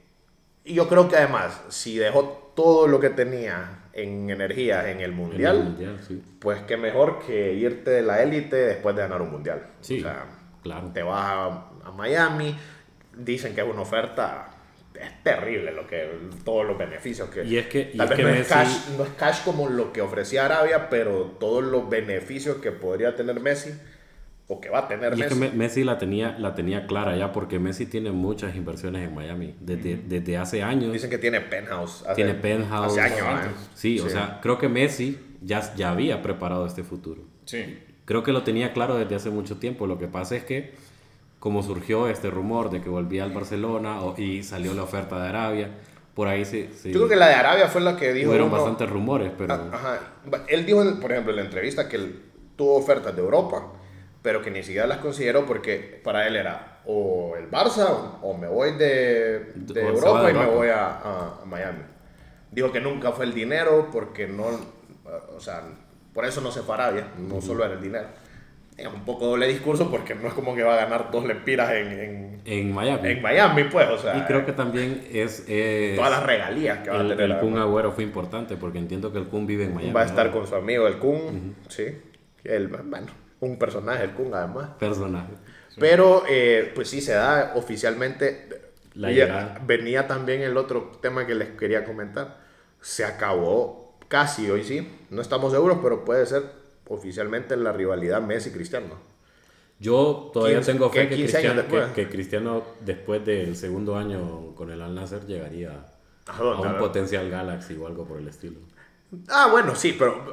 y yo creo que además, si dejó todo lo que tenía en energía en el En Mundial, el mundial, sí. pues qué mejor que irte de la élite después de ganar un Mundial. Sí, o sea, claro. te vas a, a Miami, dicen que es una oferta, es terrible lo que, todos los beneficios que... Y es que- y tal es vez que no, es cash, no es cash como lo que ofrecía Arabia, pero todos los beneficios que podría tener Messi o que va a tener Y es que Messi. Me- Messi la tenía, la tenía clara ya porque Messi tiene muchas inversiones en Miami. Desde, desde hace años Dicen que tiene penthouse. hace- tiene penthouse. Hace años antes. antes. Sí, o sea, creo que Messi ya, ya había preparado este futuro. Sí. Creo que lo tenía claro desde hace mucho tiempo. Lo que pasa es que, como surgió este rumor de que volvía al Barcelona o- y salió la oferta de Arabia, por ahí se, se- Yo creo que la de Arabia fue la que dijo. uno- bastantes rumores, pero Ah, Ajá. Él dijo, por ejemplo, en la entrevista que él tuvo ofertas de Europa, pero que ni siquiera las consideró porque para él era o el Barça o me voy de, de Europa de y me voy a, a- a Miami. Dijo que nunca fue el dinero porque no, o sea, por eso no se fue a Arabia, no solo era el dinero. Es un poco doble discurso porque no es como que va a ganar dos lempiras en, en, en Miami. en Miami, pues, o sea, y creo que también es... es- todas las regalías que va a el, tener. el Kun. Agüero fue importante porque entiendo que el Kun vive en Miami. Va a estar ahora. con su amigo el Kun, sí. El, bueno, un personaje, el Kun, además. personaje. Pero, eh, pues sí, se da oficialmente. La llegada. venía también el otro tema que les quería comentar. Se acabó casi hoy sí. No estamos seguros, pero puede ser oficialmente la rivalidad Messi-Cristiano. Yo todavía 15 tengo fe que 15 años Cristiano, después. que, que Cristiano después del segundo año con el Al Nasser llegaría ¿A a dónde? un A ver. potencial Galaxy o algo por el estilo. Ah, bueno, sí, pero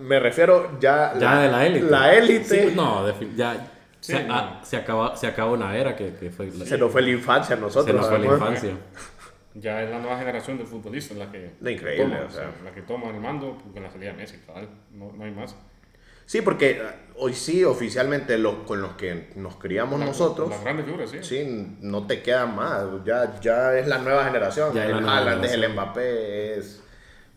me refiero ya. Ya de la élite. La élite. Sí, no, ya Sí, se, no. ah, se, acaba, se acaba una era que, que fue... la- Se nos fue la infancia a nosotros. se nos fue la infancia. (laughs) Ya es la nueva generación de futbolistas la que, La increíble, toma, o sea. la que toma el mando con la salida de Messi, cabal. No, no hay más. Sí, porque eh, hoy sí, oficialmente, lo, con los que nos criamos La- nosotros. Las grandes figuras, sí. Sí, no te queda más. Ya, ya es la nueva generación. Ya la el Haaland es el. Mbappé. Es...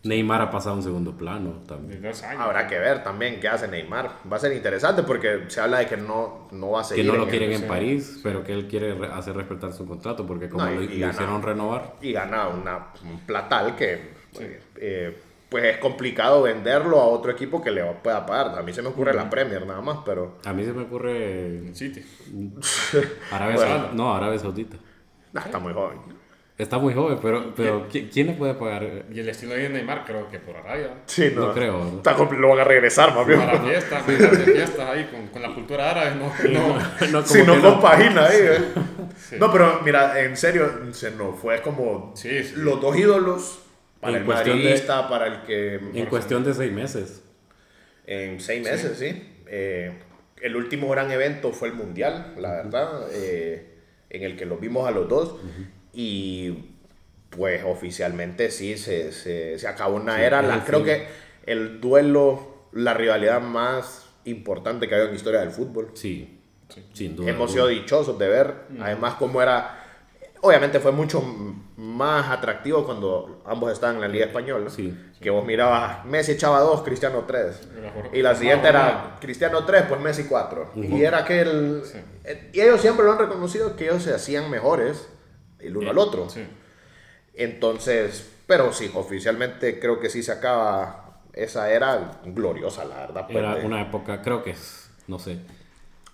Neymar ha pasado a un segundo plano también. Años. Habrá que ver también qué hace Neymar. Va a ser interesante porque se habla de que no, no va a Que seguir. no lo en quieren en París, pero que él quiere re- hacer respetar su contrato porque como No, y- lo, y lo gana. hicieron renovar, Y gana una, un platal que eh, pues es complicado venderlo a otro equipo que le pueda pagar. A mí se me ocurre la Premier nada más, pero a mí se me ocurre El City. Arabia Bueno. Saudita. No, Arabia Saudita. nah, está muy joven. Está muy joven, pero, pero ¿qui- ¿quién le puede pagar? Y el estilo de Neymar, creo que por Arabia. Sí, no, No creo, ¿no? Está lo van a regresar, más bien. Para fiestas, fiestas ahí con, con la cultura árabe, no. no. No, no compagina ahí, ¿eh? No, pero mira, en serio, se nos fue como Sí, sí. los dos ídolos para En el cuestión de- madridista, para el que... En cuestión de seis meses. En seis meses, sí. Eh, el último gran evento fue el Mundial, la verdad, eh, en el que los vimos a los dos. Y pues oficialmente sí, se, se, se acabó una era. es La, el creo que el duelo, la rivalidad más importante que ha habido en la historia del fútbol. Sí, sin duda. Hemos sido dichosos de ver, además como era, obviamente fue mucho más atractivo cuando ambos estaban en la Liga Española, Sí. que vos mirabas, Messi echaba dos, Cristiano tres, Era y la siguiente era Cristiano tres, pues Messi cuatro, y era aquel, eh, y ellos siempre lo han reconocido que ellos se hacían mejores el uno al otro, Sí. entonces, pero sí, oficialmente creo que sí se acaba esa era gloriosa, la verdad. pues, Era de- una época, creo que es, no sé.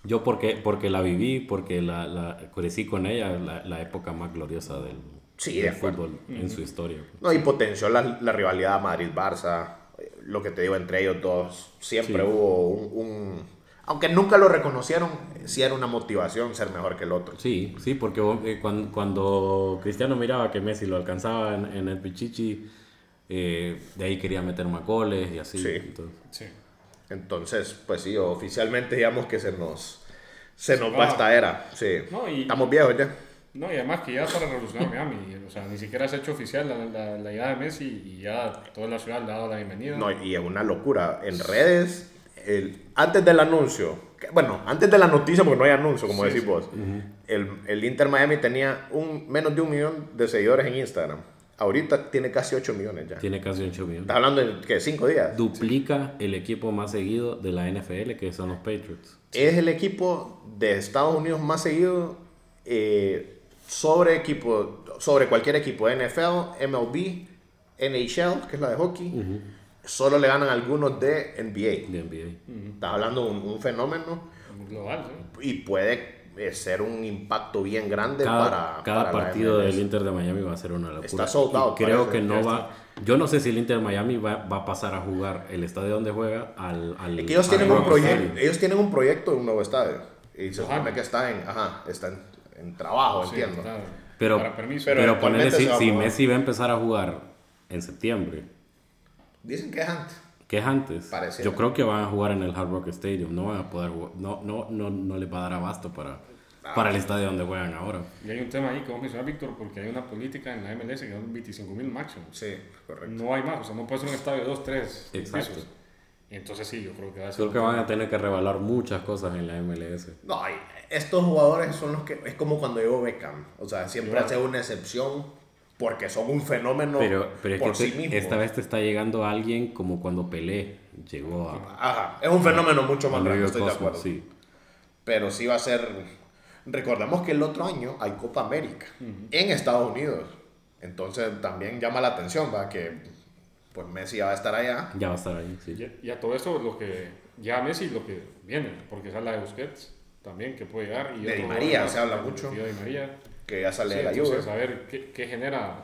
Yo porque, porque la viví, porque la, la crecí con ella, la, la época más gloriosa del, Sí, de del acuerdo. fútbol en su historia. No, y potenció la, la rivalidad Madrid-Barça. eh, Lo que te digo, entre ellos dos, siempre Sí. hubo un, un- Aunque nunca lo reconocieron, sí era una motivación ser mejor que el otro. Sí, sí, porque eh, cuando, cuando Cristiano miraba que Messi lo alcanzaba en, en el Pichichi, eh, de ahí quería meter más goles y así. Sí. entonces- Sí. Entonces, pues sí, oficialmente digamos que se nos, se nos va. va esta era. Sí. No, y- Estamos viejos ya. No, y además que ya para revolucionar Miami, o sea, ni siquiera se ha hecho oficial la, la, la llegada de Messi y ya toda la ciudad le ha dado la bienvenida. No, y es una locura. En redes, el, antes del anuncio, que- bueno, antes de la noticia, porque no hay anuncio, como Sí, decís sí. vos, el, el Inter Miami tenía un, menos de un millón de seguidores en Instagram. Ahorita tiene casi 8 millones ya. Tiene casi 8 millones. Estás hablando de que 5 días. Duplica el equipo más seguido de la NFL, que son los Patriots. Es el equipo de Estados Unidos más seguido eh, sobre equipo, sobre cualquier equipo, NFL, MLB, NHL, que es la de hockey. Solo le ganan algunos de NBA. de NBA. Estás hablando de un, un fenómeno Global, ¿sí? y puede eh, ser un impacto bien grande cada, para cada para la partido MLS. del Inter de Miami va a ser una locura. Está sold Y out, creo que no va. Yo no sé si el Inter de Miami va, va a pasar a jugar el estadio donde juega al. al Es que ellos al tienen, un proyecto, ellos tienen un proyecto de un nuevo estadio. Y se supone que está en, ajá, está en, en trabajo, Sí, entiendo. está Pero, para permiso. pero pero, ponerle si, si. Messi va a empezar a jugar en septiembre, Dicen que es antes. que es antes, Pareciera. yo creo que van a jugar en el Hard Rock Stadium. No van a poder jugar- no, no, no, no les va a dar abasto para, Ah. para el estadio donde juegan ahora. Y hay un tema ahí que vos mencionas, Víctor, porque hay una política en la MLS que son 25 mil máximo. Sí, correcto. No hay más, o sea, no puede ser un estadio de 2, 3 Exacto. pisos. Entonces sí, yo creo que va a ser. Creo que van a tener que revalar muchas cosas en la MLS. No, estos jugadores son los que. Es como cuando llegó Beckham. O sea, siempre Claro. hace una excepción porque son un fenómeno Pero, pero es por que sí te- mismo. esta vez te está llegando alguien como cuando Pelé llegó a, Ajá, es un fenómeno mucho a más grande, estoy de acuerdo. sí. Pero sí va a ser. Recordemos que el otro año hay Copa América en Estados Unidos. Entonces también llama la atención, ¿va? Que pues Messi ya va a estar allá. Ya va a estar ahí, sí. Y, y a todo eso, lo que. Ya Messi, lo que viene, porque se habla de Busquets también, que puede llegar. Y De Di María, se habla mucho. Di María. Que ya sale Sí, de la Juve. a ver qué, qué genera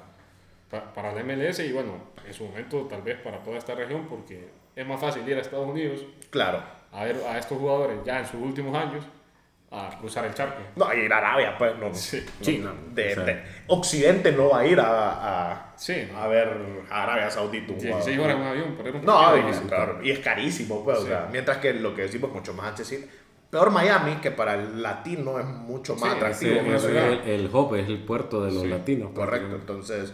pa- para la MLS y bueno, en su momento tal vez para toda esta región, porque es más fácil ir a Estados Unidos Claro. a ver a estos jugadores ya en sus últimos años a cruzar el charco. No, ir a Arabia, pues no. Sí. Sí, no, de- o sea. de- Occidente no va a ir a, a, Sí. a ver a Arabia Saudita. un 16 jugador. horas en un avión, pero No, y, claro, y es carísimo, pues, o Sí. sea, mientras que lo que decimos es mucho más accesible. Peor Miami, que para el latino es mucho más Sí, atractivo. sí, es el, el hub, es el puerto de los Sí, latinos. Correcto, entonces,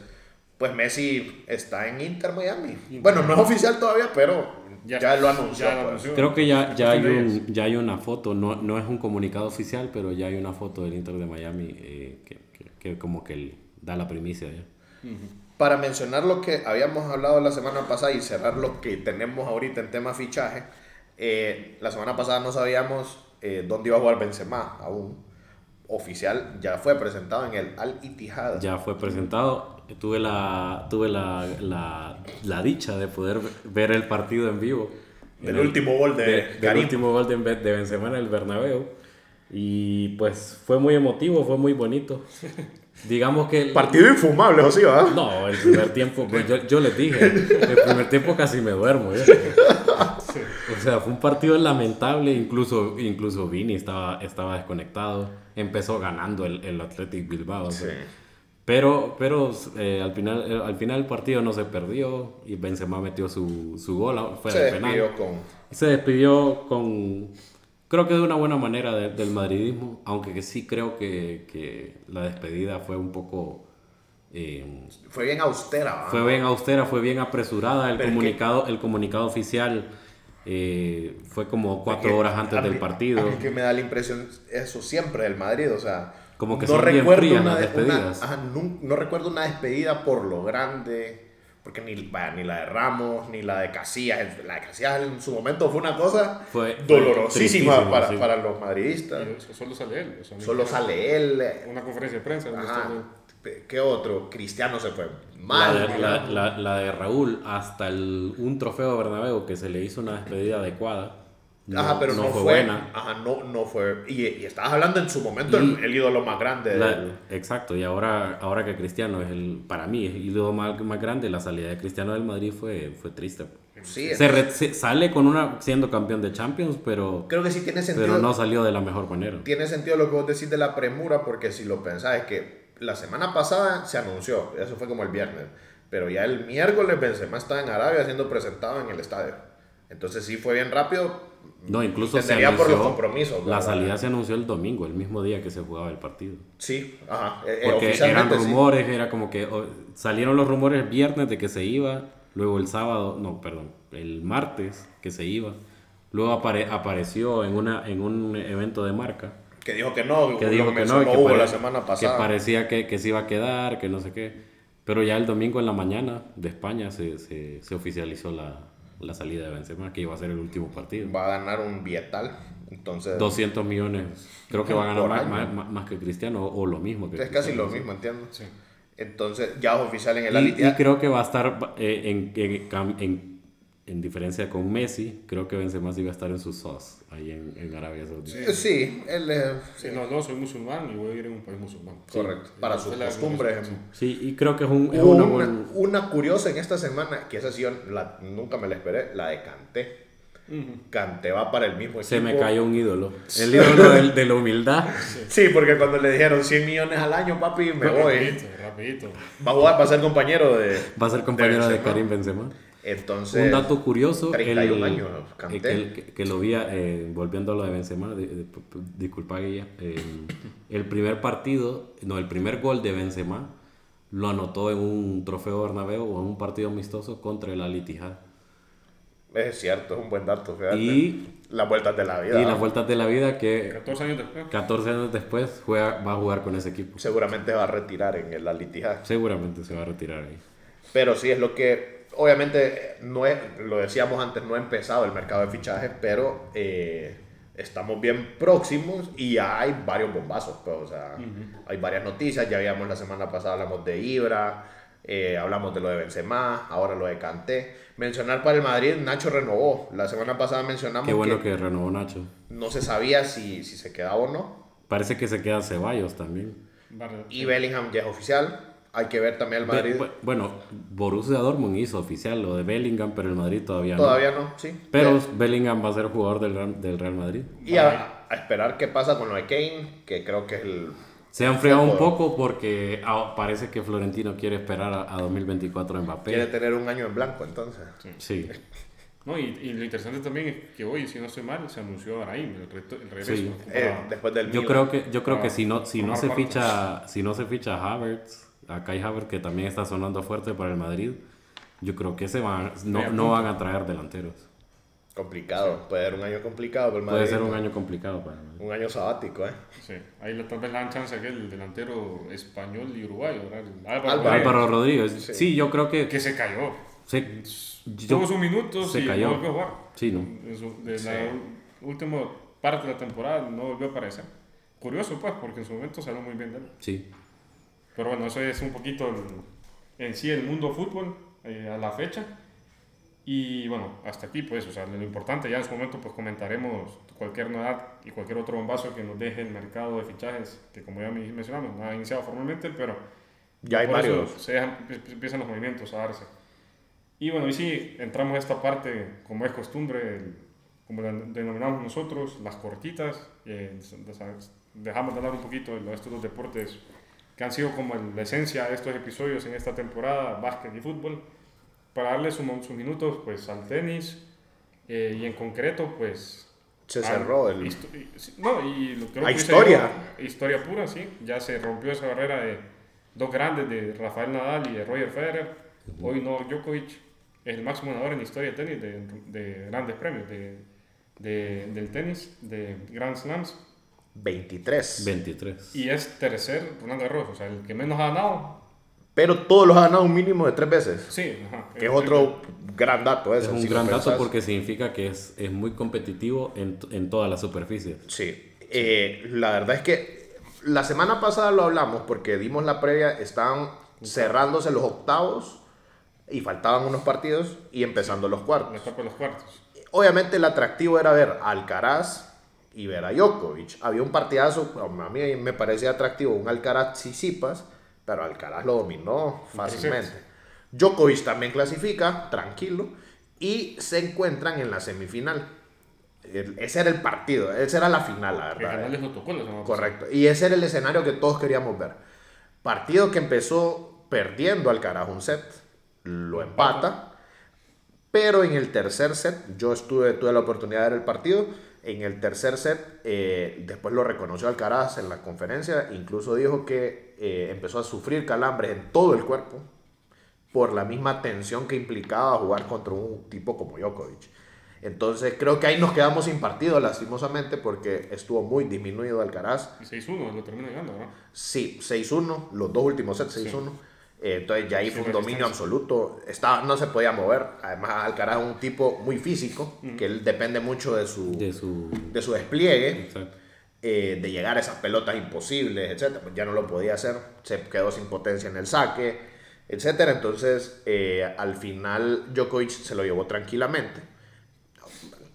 pues Messi está en Inter Miami. Bueno, no es oficial todavía, pero ya, Ya- lo anunció. ya lo pues. anunció. Creo que ya, ya, hay un, ya hay una foto, no, no es un comunicado oficial, pero ya hay una foto del Inter de Miami eh, que, que- que como que da la primicia ya. Para mencionar lo que habíamos hablado la semana pasada y cerrar lo que tenemos ahorita en tema fichaje, eh, la semana pasada no sabíamos eh, dónde iba a jugar Benzema aún. Oficial, ya fue presentado en el Al Ittihad. Ya fue presentado, tuve la, tuve la, la, la dicha de poder ver el partido en vivo. Del En el- último gol de del Karim. último gol de, de Benzema en el Bernabéu. Y pues fue muy emotivo, fue muy bonito. (laughs) Digamos que... el- Partido infumable, José, ¿verdad? No, el primer tiempo, pues yo, yo les dije, el primer tiempo casi me duermo. O sea, fue un partido lamentable, incluso, incluso Vini estaba, estaba desconectado, empezó ganando el, el Athletic Bilbao. o sea. Sí. Pero, pero eh, al, final, eh, al final el partido no se perdió y Benzema metió su, su gol a- fuera Se de penal. despidió con... Se despidió con, creo que de una buena manera de- del madridismo, aunque que sí creo que, que la despedida fue un poco... eh, Fue bien austera, ¿verdad? fue bien austera, fue bien apresurada. El Pero comunicado, el comunicado oficial eh, fue como cuatro horas antes mí- del partido. Mí que me da la impresión eso siempre del Madrid, o sea, Como que no son bien recuerdo frías una, las de- una- despedidas. ajá, no, no recuerdo una despedida por lo grande, porque ni, vaya, ni la de Ramos, ni la de Casillas, la de Casillas en su momento fue una cosa Fue- dolorosísima para, sí. para los madridistas. Solo sale él. o sea, Solo sale él. Una conferencia de prensa. donde. ¿Qué otro? Cristiano se fue La mal. de, la- la- la de Raúl, hasta el, un trofeo de Bernabéu que se le hizo una despedida adecuada. No, Ajá, pero no, no fue, buena. Ajá, no, no fue. Y, y estabas hablando en su momento Y- el, el ídolo más grande. La- del- exacto, y ahora, ahora que Cristiano es el, para mí, es el ídolo más, más grande, la salida de Cristiano del Madrid fue, fue triste. sí, Se, re- se- sale con una siendo campeón de Champions, pero, creo que sí tiene sentido. pero no salió de la mejor manera. tiene sentido lo que vos decís de la premura, porque si lo pensás es que la semana pasada se anunció, eso fue como el viernes, pero ya el miércoles Benzema estaba en Arabia siendo presentado en el estadio. Entonces sí fue bien rápido. No, incluso se Entendería por los anunció- compromisos. La salida se anunció el domingo, el mismo día que se jugaba el partido. Sí, ajá. eh, eh, Porque eran sí. rumores, era como que oh, salieron los rumores el viernes de que se iba, luego el sábado, no, perdón, el martes que se iba, luego apare- apareció en, una, en un evento de marca Que dijo que no, que dijo que no, que, Hugo pare- la semana que pasada. parecía que, que se iba a quedar, que no sé qué. Pero ya el domingo en la mañana de España se, se, se oficializó la, la salida de Benzema, que iba a ser el último partido. Va a ganar un bietal. Entonces, 200 millones, creo que va a ganar más, año. más- más- más que Cristiano, o, o lo mismo que es casi lo mismo, entiendo. Sí. Entonces, ya es oficial en el Y, y creo que va a estar eh, en, en, en en diferencia con Messi, creo que Benzema sí iba a estar en su SOS ahí en, en Arabia Saudita. Eh, Sí, él, eh, Sí, no, no, soy musulmán y voy a ir en un país musulmán. correcto. Para sus costumbres. Sí, y creo que es, un, es una una, una curiosa en esta semana, que esa sí yo la- nunca me la esperé, la de Canté. Canté va para el mismo Se me equipo. cayó un ídolo. El ídolo de, de la humildad. Sí, porque cuando le dijeron 100 millones al año, papi, me voy. Rapidito, rapidito. Va a jugar, va a ser compañero de. Va a ser compañero de, Benzema. Karim Benzema. Entonces. Un dato curioso, 31 el- años, Kanté. que, el- que- que lo vi, eh, volviendo a lo de Benzema, de- de- disculpa Guilla, eh, el primer partido, no, el primer gol de Benzema lo anotó en un trofeo Bernabéu o en un partido amistoso contra el Al Ittihad. Es cierto, es un buen dato, fíjate. Y, Las vueltas de la vida. y las vueltas de la vida que 14 años después. 14 años después juega, va a jugar con ese equipo. Seguramente va a retirar en el Al-Ittihad. Seguramente se va a retirar ahí. Pero sí es lo que. Obviamente, no es, lo decíamos antes, no ha empezado el mercado de fichajes, pero eh, estamos bien próximos y ya hay varios bombazos. Pues, o sea, hay varias noticias. Ya habíamos la semana pasada, hablamos de Ibra, eh, hablamos de lo de Benzema, ahora lo de Kanté. Mencionar para el Madrid, Nacho renovó. La semana pasada mencionamos Qué bueno que, que renovó Nacho. no se sabía si, si se quedaba o no. Parece que se queda Ceballos también. Y Bellingham ya es oficial. Hay que ver también el Madrid. Be- bu- Bueno, Borussia Dortmund hizo oficial lo de Bellingham, pero el Madrid todavía no. Todavía no, sí. Pero Bellingham va a ser jugador del Real, del Real Madrid. Y a, a esperar qué pasa con lo de Kane, que creo que es el... Se ha enfriado un poco porque ah, parece que Florentino quiere esperar a, a 2024 Mbappé. Quiere tener un año en blanco, entonces. Sí, No, y, y lo interesante también es que hoy, si no estoy mal, se anunció a Araim, el, reto- el regreso. Sí. Eh, para- después del yo Milan. creo que yo creo que Ah, si no si no se parte. ficha si no se ficha Havertz, a Kai Havertz que también está sonando fuerte para el Madrid, yo creo que se van no, no van a traer delanteros. Complicado, puede ser un año complicado para el Madrid. Puede ser un año complicado para el Madrid. Un año sabático, ¿eh? Sí, ahí le- tal vez le dan chance a que el delantero español y uruguayo, Álvaro, Álvaro. Rodríguez, Álvaro Rodríguez, sí. Sí. yo creo que que se cayó. se- Tuvo sus minutos se y cayó. no volvió a jugar. sí, no. En su- de Sí. la última parte de la temporada no volvió a aparecer. Curioso, pues, porque en su momento salió muy bien de él. Sí. Pero bueno, eso es un poquito el- en sí el mundo fútbol eh, a la fecha. Y bueno, hasta aquí pues, o sea, lo importante ya en su momento pues comentaremos cualquier novedad y cualquier otro bombazo que nos deje el mercado de fichajes, que como ya men- mencionamos, no ha iniciado formalmente, pero Ya hay varios. se dejan- emp- empiezan los movimientos a darse. Y bueno, y sí, entramos a esta parte, como es costumbre, el- como la denominamos nosotros, las cortitas. eh, dejamos de hablar un poquito de estos dos deportes que han sido como el- la esencia de estos episodios en esta temporada, básquet y fútbol, para darle sus sus minutos pues, al tenis eh, y en concreto pues... Se al- cerró el... histo- y- No, y lo creo ¿A que historia? dio- historia pura, sí. Ya se rompió esa barrera de dos grandes, de Rafael Nadal y de Roger Federer. Hoy Novak Djokovic es el máximo ganador en la historia de tenis, de, de grandes premios de, de- del tenis, de Grand Slams. 23. 23. Y es tercer Ronald Garros, o sea, el que menos ha ganado. Pero todos los ha ganado un mínimo de tres veces. Sí, ajá. Que es otro gran dato ese. Es un si gran dato porque significa que es, es muy competitivo en, en todas las superficies. Sí, eh, la verdad es que la semana pasada lo hablamos porque dimos la previa, estaban cerrándose los octavos y faltaban unos partidos y empezando los cuartos. los cuartos. Obviamente el atractivo era ver a Alcaraz y ver a Djokovic. Había un partidazo, a mí me parecía atractivo, un Alcaraz Tsitsipas, pero Alcaraz lo dominó fácilmente. Djokovic también clasifica, tranquilo, y se encuentran en la semifinal. El- ese era el partido, esa era la final, la verdad. tocó pasada. Correcto. Y ese era el escenario que todos queríamos ver. Partido que empezó perdiendo Alcaraz un set, lo empata, pero en el tercer set, yo estuve, tuve la oportunidad de ver el partido, en el tercer set, eh, después lo reconoció Alcaraz en la conferencia, incluso dijo que eh, empezó a sufrir calambres en todo el cuerpo por la misma tensión que implicaba jugar contra un tipo como Djokovic. Entonces creo que ahí nos quedamos sin partido lastimosamente porque estuvo muy disminuido Alcaraz. Y 6-1 lo ganando, ¿no? Sí, 6-1, los dos últimos sets 6-1. Eh, entonces ya ahí Sí, fue un dominio absoluto. Estaba, no se podía mover. Además Alcaraz es un tipo muy físico, que él depende mucho de su, De su... de su despliegue, eh, de llegar a esas pelotas imposibles, etc. Pues ya no lo podía hacer. Se quedó sin potencia en el saque. etcétera. Entonces, eh, al final Djokovic se lo llevó tranquilamente.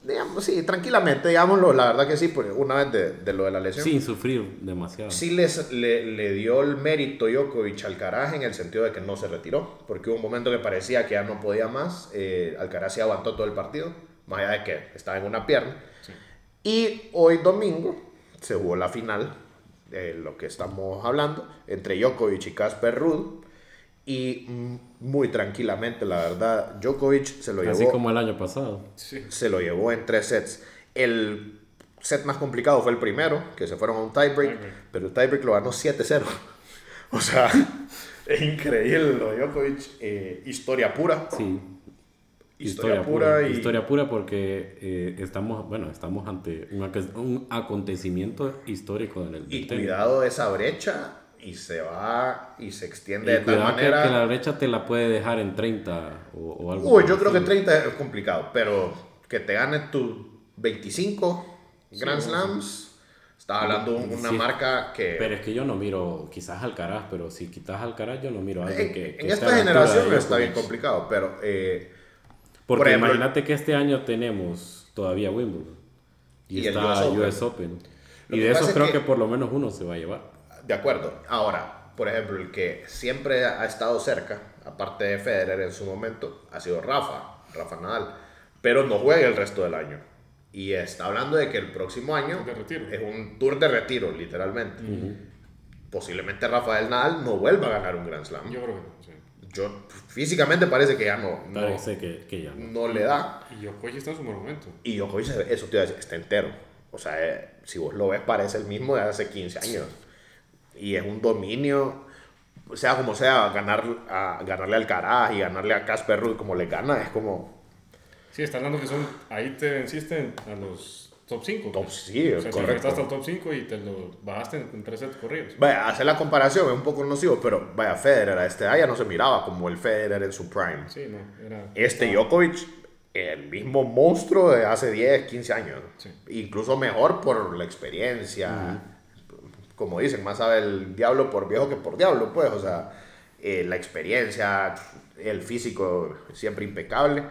Digamos, sí, tranquilamente, digámoslo, la verdad que sí, porque una vez de, de lo de la lesión. Sin sufrir demasiado. Sí les, le, le dio el mérito Djokovic al Alcaraz en el sentido de que no se retiró, porque hubo un momento que parecía que ya no podía más, eh, Alcaraz se aguantó todo el partido, más allá de que estaba en una pierna. Y hoy domingo se jugó la final, de lo que estamos hablando, entre Djokovic y Casper Ruud, y muy tranquilamente, la verdad, Djokovic se lo Así llevó como el año pasado. Sí. se lo llevó en tres sets. El set más complicado fue el primero, que se fueron a un tiebreak, Tiebreak. pero el tiebreak lo ganó 7-0. (laughs) O sea, es increíble lo de Djokovic. eh, historia pura. Sí. Historia, pura, y Historia pura porque eh, estamos, bueno, estamos ante un, un acontecimiento histórico en el y tenis. cuidado de esa brecha y se va y se extiende Y de tal cuidado que, manera. que la brecha te la puede dejar en 30 o, o algo. Uy, yo el creo que estilo. 30 es complicado, pero que te gane tus 25 Grand Sí, Slams. Estaba hablando de una Sí. marca que Pero es que yo no miro, quizás Alcaraz, pero si quitas Alcaraz, yo no miro a alguien en, que. en que esté esta generación está bien Djokovic. complicado, pero eh, Porque Por ejemplo, imagínate que este año tenemos todavía Wimbledon y, Y el está US US Open. Open. Lo Y de esos es creo que- que... por lo menos uno se va a llevar. De acuerdo. Ahora, por ejemplo, el que siempre ha estado cerca, aparte de Federer en su momento, ha sido Rafa, Rafa Nadal, pero no juega el resto del año. Y está hablando de que el próximo año De retiro. es un tour de retiro, literalmente. Posiblemente Rafael Nadal no vuelva a ganar un Grand Slam. Yo creo que no, sí. Yo, físicamente parece que ya no, no, Parece que, que ya no. no le da. Y Djokovic está en su momento. Y Djokovic, eso te iba a decir, está entero. O sea, eh, si vos lo ves, parece el mismo de hace 15 años. Y es un dominio, sea como sea, ganar, a, ganarle al Caraz y ganarle a Casper Ruud como le gana, es como Sí, está hablando que son. Ahí te venciste a los top 5. top, sí, O sea, correcto. te el top 5 y te lo bajaste en, en tres sets corridos. Vaya, hacer la comparación es un poco nocivo, pero vaya, Federer a este ya no se miraba como el Federer en su prime. Sí, no, era. Este Djokovic, el mismo monstruo de hace 10, 15 años. Sí. Incluso mejor por la experiencia. Como dicen, más sabe el diablo por viejo que por diablo, pues. O sea, eh, la experiencia, el físico siempre impecable.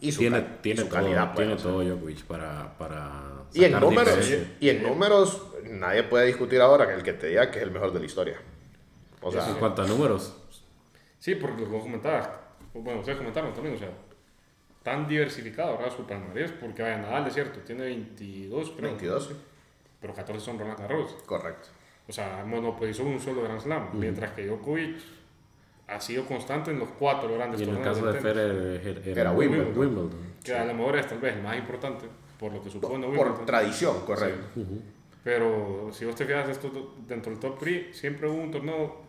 Y su, Tiene, cal- tiene, su todo, calidad, pues, tiene o sea. todo Djokovic para, para Y en números, diferencia. y en números, nadie puede discutir ahora que el que te diga que es el mejor de la historia. O sea, En cuanto a números, Sí, porque lo comentabas. Bueno, ustedes comentaron también, o sea. Tan diversificado, ¿verdad? Su palmarés, porque vaya, Nadal es cierto, tiene 22, creo. 22, sí. Pero 14 son Roland Garros. Correcto. O sea, monopolizó un solo Grand Slam. Mientras que Djokovic ha sido constante en los cuatro grandes y en el caso de. Federer era, Era Wimbledon. Wimbledon. Que a lo mejor es tal vez el más importante, por lo que supone Por Wimbledon. tradición, correcto. Pero si vos te fijas esto dentro del top 3, siempre hubo un torneo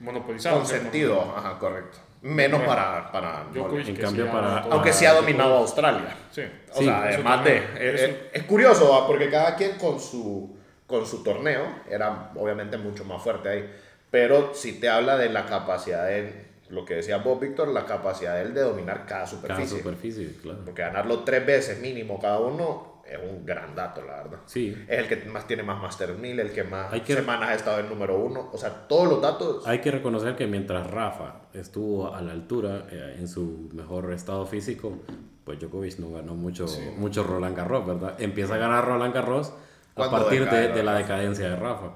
monopolizado. Con sentido, ajá, correcto. Menos para, para Djokovic En cambio, sí ha para-. Aunque sí ha dominado a Australia. Sí. O Sí, sea, además de... Es, es- es curioso, ¿va? porque cada quien con su, con su torneo era obviamente mucho más fuerte ahí. Pero sí te habla de la capacidad de, lo que decía Bob Víctor, la capacidad de él de dominar cada Cada superficie. superficie, claro. Porque ganarlo tres veces mínimo cada uno es un gran dato, la verdad. Sí. Es el que más tiene más Master 1000, el que más Hay que- semanas ha estado en número uno. O sea, todos los datos... Hay que reconocer que mientras Rafa estuvo a la altura eh, en su mejor estado físico, pues Djokovic no ganó mucho, mucho Roland Garros, ¿verdad? Empieza a ganar Roland Garros a partir decae de, de la decadencia de Rafa.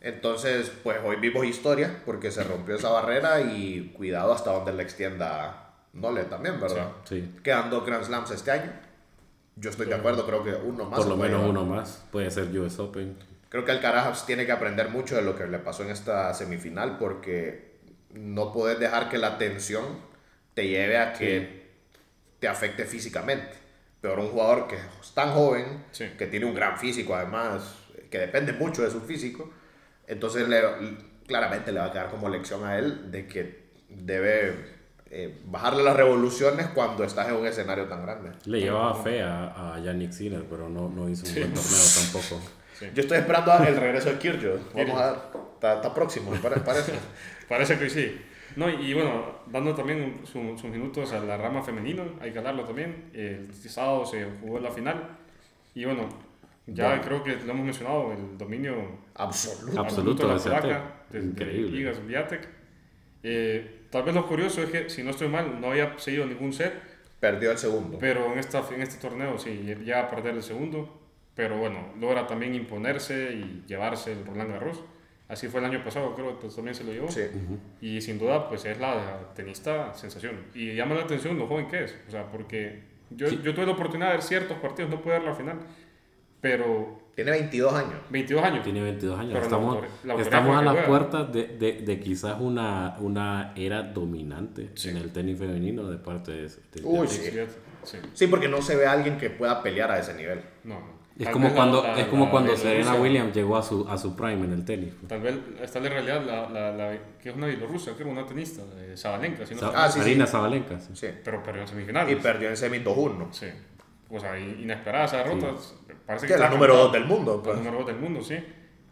Entonces, pues hoy vimos historia porque se rompió esa barrera y cuidado hasta donde la extienda Nole también, ¿verdad? Sí. Quedan dos Grand Slams este año. Yo estoy de acuerdo, creo que uno más. Por lo menos llevar. uno más. Puede ser US Open. Creo que Alcaraz tiene que aprender mucho de lo que le pasó en esta semifinal porque no puedes dejar que la tensión te lleve a que te afecte físicamente. Peor un jugador que es tan joven, Sí. que tiene un gran físico además, que depende mucho de su físico, entonces le, claramente le va a quedar como lección a él de que debe eh, bajarle las revoluciones cuando estás en un escenario tan grande. Le llevaba fe a, a Yannick Sinner, pero no, no hizo un buen torneo tampoco. Yo estoy esperando el regreso de Kyrgios. Vamos a ver, está, está próximo, parece. (laughs) Parece que sí. No, y bueno, dando también su- sus minutos a la rama femenina, hay que hablarlo también. El sábado se jugó la final. Y bueno, ya Bueno. creo que lo hemos mencionado, el dominio Absoluto. Absoluto de la de Swiatek. polaca, desde Increíble. Iga Swiatek. Eh, tal vez lo curioso es que, si no estoy mal, no había seguido ningún set, Perdió el segundo. pero en, esta, en este torneo sí, llega a perder el segundo. Pero bueno, logra también imponerse y llevarse el Roland Garros. Así fue el año pasado, creo que también se lo llevó. Sí. Y sin duda, pues es la tenista sensación. Y llama la atención lo joven que es. O sea, porque yo, yo tuve la oportunidad de ver ciertos partidos, no pude ver la final. Pero Tiene 22 años. 22 años. Tiene 22 años. Pero la estamos la autoridad estamos a las puertas de, de, de quizás una, una era dominante Sí. en el tenis femenino de parte de... de- Uy, de- sí. Sí. Sí, porque no se ve a alguien que pueda pelear a ese nivel. No. Es Tal como la- cuando, la- es como la cuando Serena Williams llegó a su, a su prime en el tenis. Tal vez está en realidad la, la, la- que es una bielorrusa, que era una tenista, de Sabalenka, si no Sa- Ah, sí, Arina sí. Zabalenka. sí. Sí. pero perdió en Y semifinales. perdió en semi 2-1. Sí. O sea, i- inesperada esa derrota. Parece Que es la número cantado. 2 del mundo. La Pues. número 2 del mundo, sí.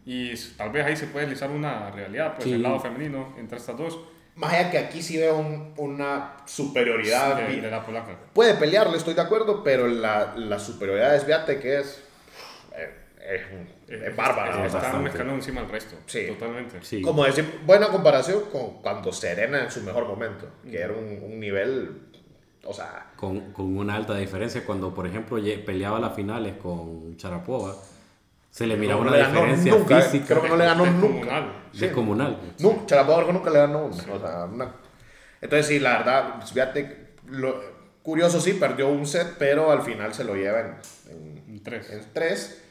Y tal vez ahí se puede deslizar una realidad, pues Sí. el lado femenino entre estas dos, Más allá que aquí sí veo un- una superioridad. de, de la polaca. Puede pelearle, estoy de acuerdo, pero la, la superioridad de Sviatek que es, eh, es, es bárbara. Es- o sea, Está un escalón encima del resto. Sí. Totalmente. Sí. Como decir, buena comparación con cuando Serena en su mejor momento, que era un, un nivel, o sea, Con, con una alta diferencia cuando, por ejemplo, peleaba las finales con Charapova, se le miraba no una le diferencia nunca, eh. física creo que no le ganó (laughs) nunca. Descomunal. Sí. No, Sharapova nunca le ganó una. O sea, una- Entonces, sí, la verdad, Sviatek, lo... curioso sí, perdió un set, pero al final se lo lleva en, en, tres. en tres.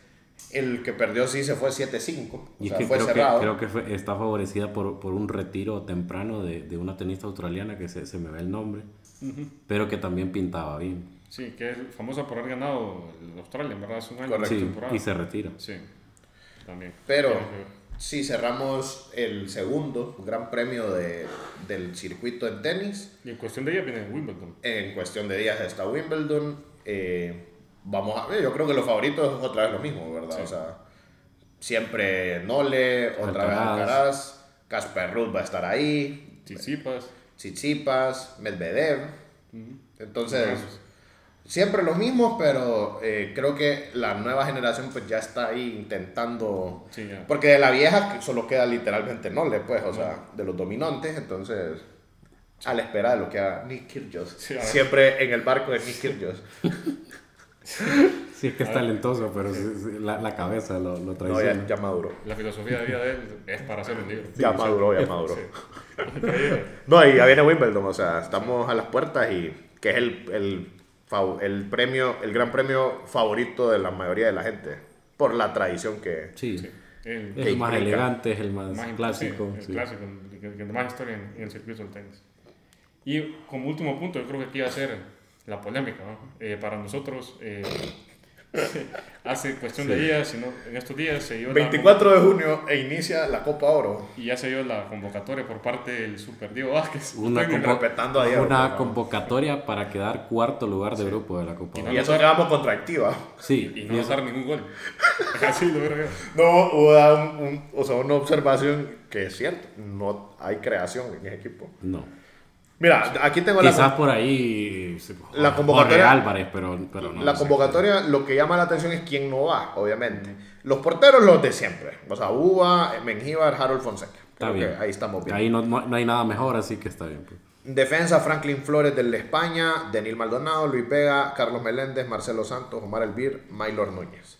El que perdió sí se fue 7-5. O Y es sea, que fue creo, que cerrado. creo que fue- está favorecida por, por un retiro temprano de, de una tenista australiana que se, se me ve el nombre, pero que también pintaba bien. Sí, que es famosa por haber ganado el Australia, en verdad, hace un año. Correcto. de Sí, temporada. y se retira. Sí, también. Pero si cerramos el segundo gran premio de, del circuito en tenis, Y en cuestión de ella viene Wimbledon. en cuestión de días está Wimbledon. eh, vamos a ver, yo creo que los favoritos es otra vez lo mismo, ¿verdad? Sí. O sea, siempre Nole, otra vez Alcaraz. Alcaraz, Casper Ruud va a estar ahí, Tsitsipas. Tsitsipas, Medvedev. Entonces, siempre los mismos, pero eh, creo que la nueva generación pues ya está ahí intentando... Sí, ya. Porque de la vieja solo queda literalmente Nole, pues, o sea, de los dominantes, entonces... A la espera de lo que haga Nick Kyrgios. Sí. Siempre en el barco de Nick Kyrgios. (laughs) Sí, es que es talentoso, pero sí- sí, la, la cabeza lo, lo No, ya, ya maduró. La filosofía de vida de él es para hacer un libro. Ya maduró, ya maduró. No, y ya viene Wimbledon, o sea, estamos a las puertas y que es el, el, el premio, el gran premio favorito de la mayoría de la gente, por la tradición que... Sí, Sí. El, es el más elegante, es el más, más clásico. sí, el sí. clásico, el que más historia en, en el circuito del tenis. Y como último punto, yo creo que aquí va a ser la polémica. ¿no? Eh, para nosotros, eh, (laughs) hace cuestión de días, sino en estos días se dio la- 24 de junio e inicia la Copa Oro. y ya se dio la convocatoria por parte del Super Diego Vázquez. Una, convo- respetando a Diego, una favor. convocatoria para quedar cuarto lugar de grupo de la Copa. Y Oro. Y eso que vamos contra Activa. Sí, y no anotar ningún gol. (laughs) Así lo veo yo. No, hubo un- un- o sea, una observación que es cierto, no hay creación en ese equipo. no. Mira, aquí tengo la, Quizás por ahí La convocatoria- Álvarez, pero, pero no. la no sé. convocatoria, lo que llama la atención es quién no va, obviamente. Los porteros, los de siempre. O sea, Uva, Mengíbar, Harold Fonseca. Está bien. ahí estamos bien. Ahí no, no, no hay nada mejor, así que está bien. pues. Defensa, Franklin Flores del de España, Denil Maldonado, Luis Vega, Carlos Meléndez, Marcelo Santos, Omar Elvir, Maylor Núñez.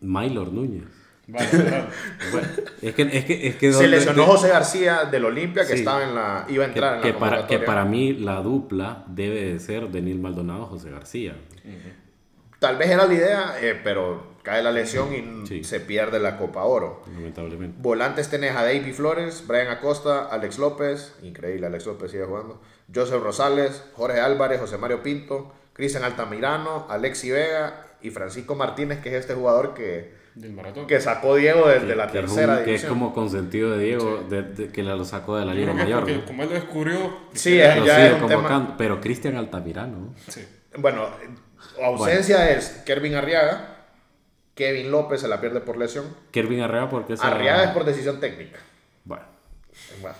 Maylor Núñez. Vale, verdad. (laughs) Bueno, es que, es que, es que Se lesionó José García del Olimpia, que Sí. estaba en la, iba a que, entrar en que la para, que para mí la dupla debe de ser Denil Maldonado José García. Tal vez era la idea, eh, pero cae la lesión y Sí. se pierde la Copa Oro. Lamentablemente. Volantes tenés a Davy Flores, Brian Acosta, Alex López, increíble, Alex López sigue jugando, Joseph Rosales, Jorge Álvarez, José Mario Pinto, Cristian Altamirano, Alexi Vega y Francisco Martínez, que es este jugador que, Del maratón. que sacó Diego desde Que- la que es un- tercera que es división. como consentido de Diego, de- de- que lo sacó de la Liga es Mayor. porque ¿no? como él lo descubrió, Sí, eh, Lo ya sigue es un tema- convocando, pero Cristian Altamirano. ¿no? sí. Bueno, ausencia es Kervin Arriaga, Kevin López se la pierde por lesión, Kervin Arrea porque esa- Arriaga es por decisión técnica. Bueno, Bueno.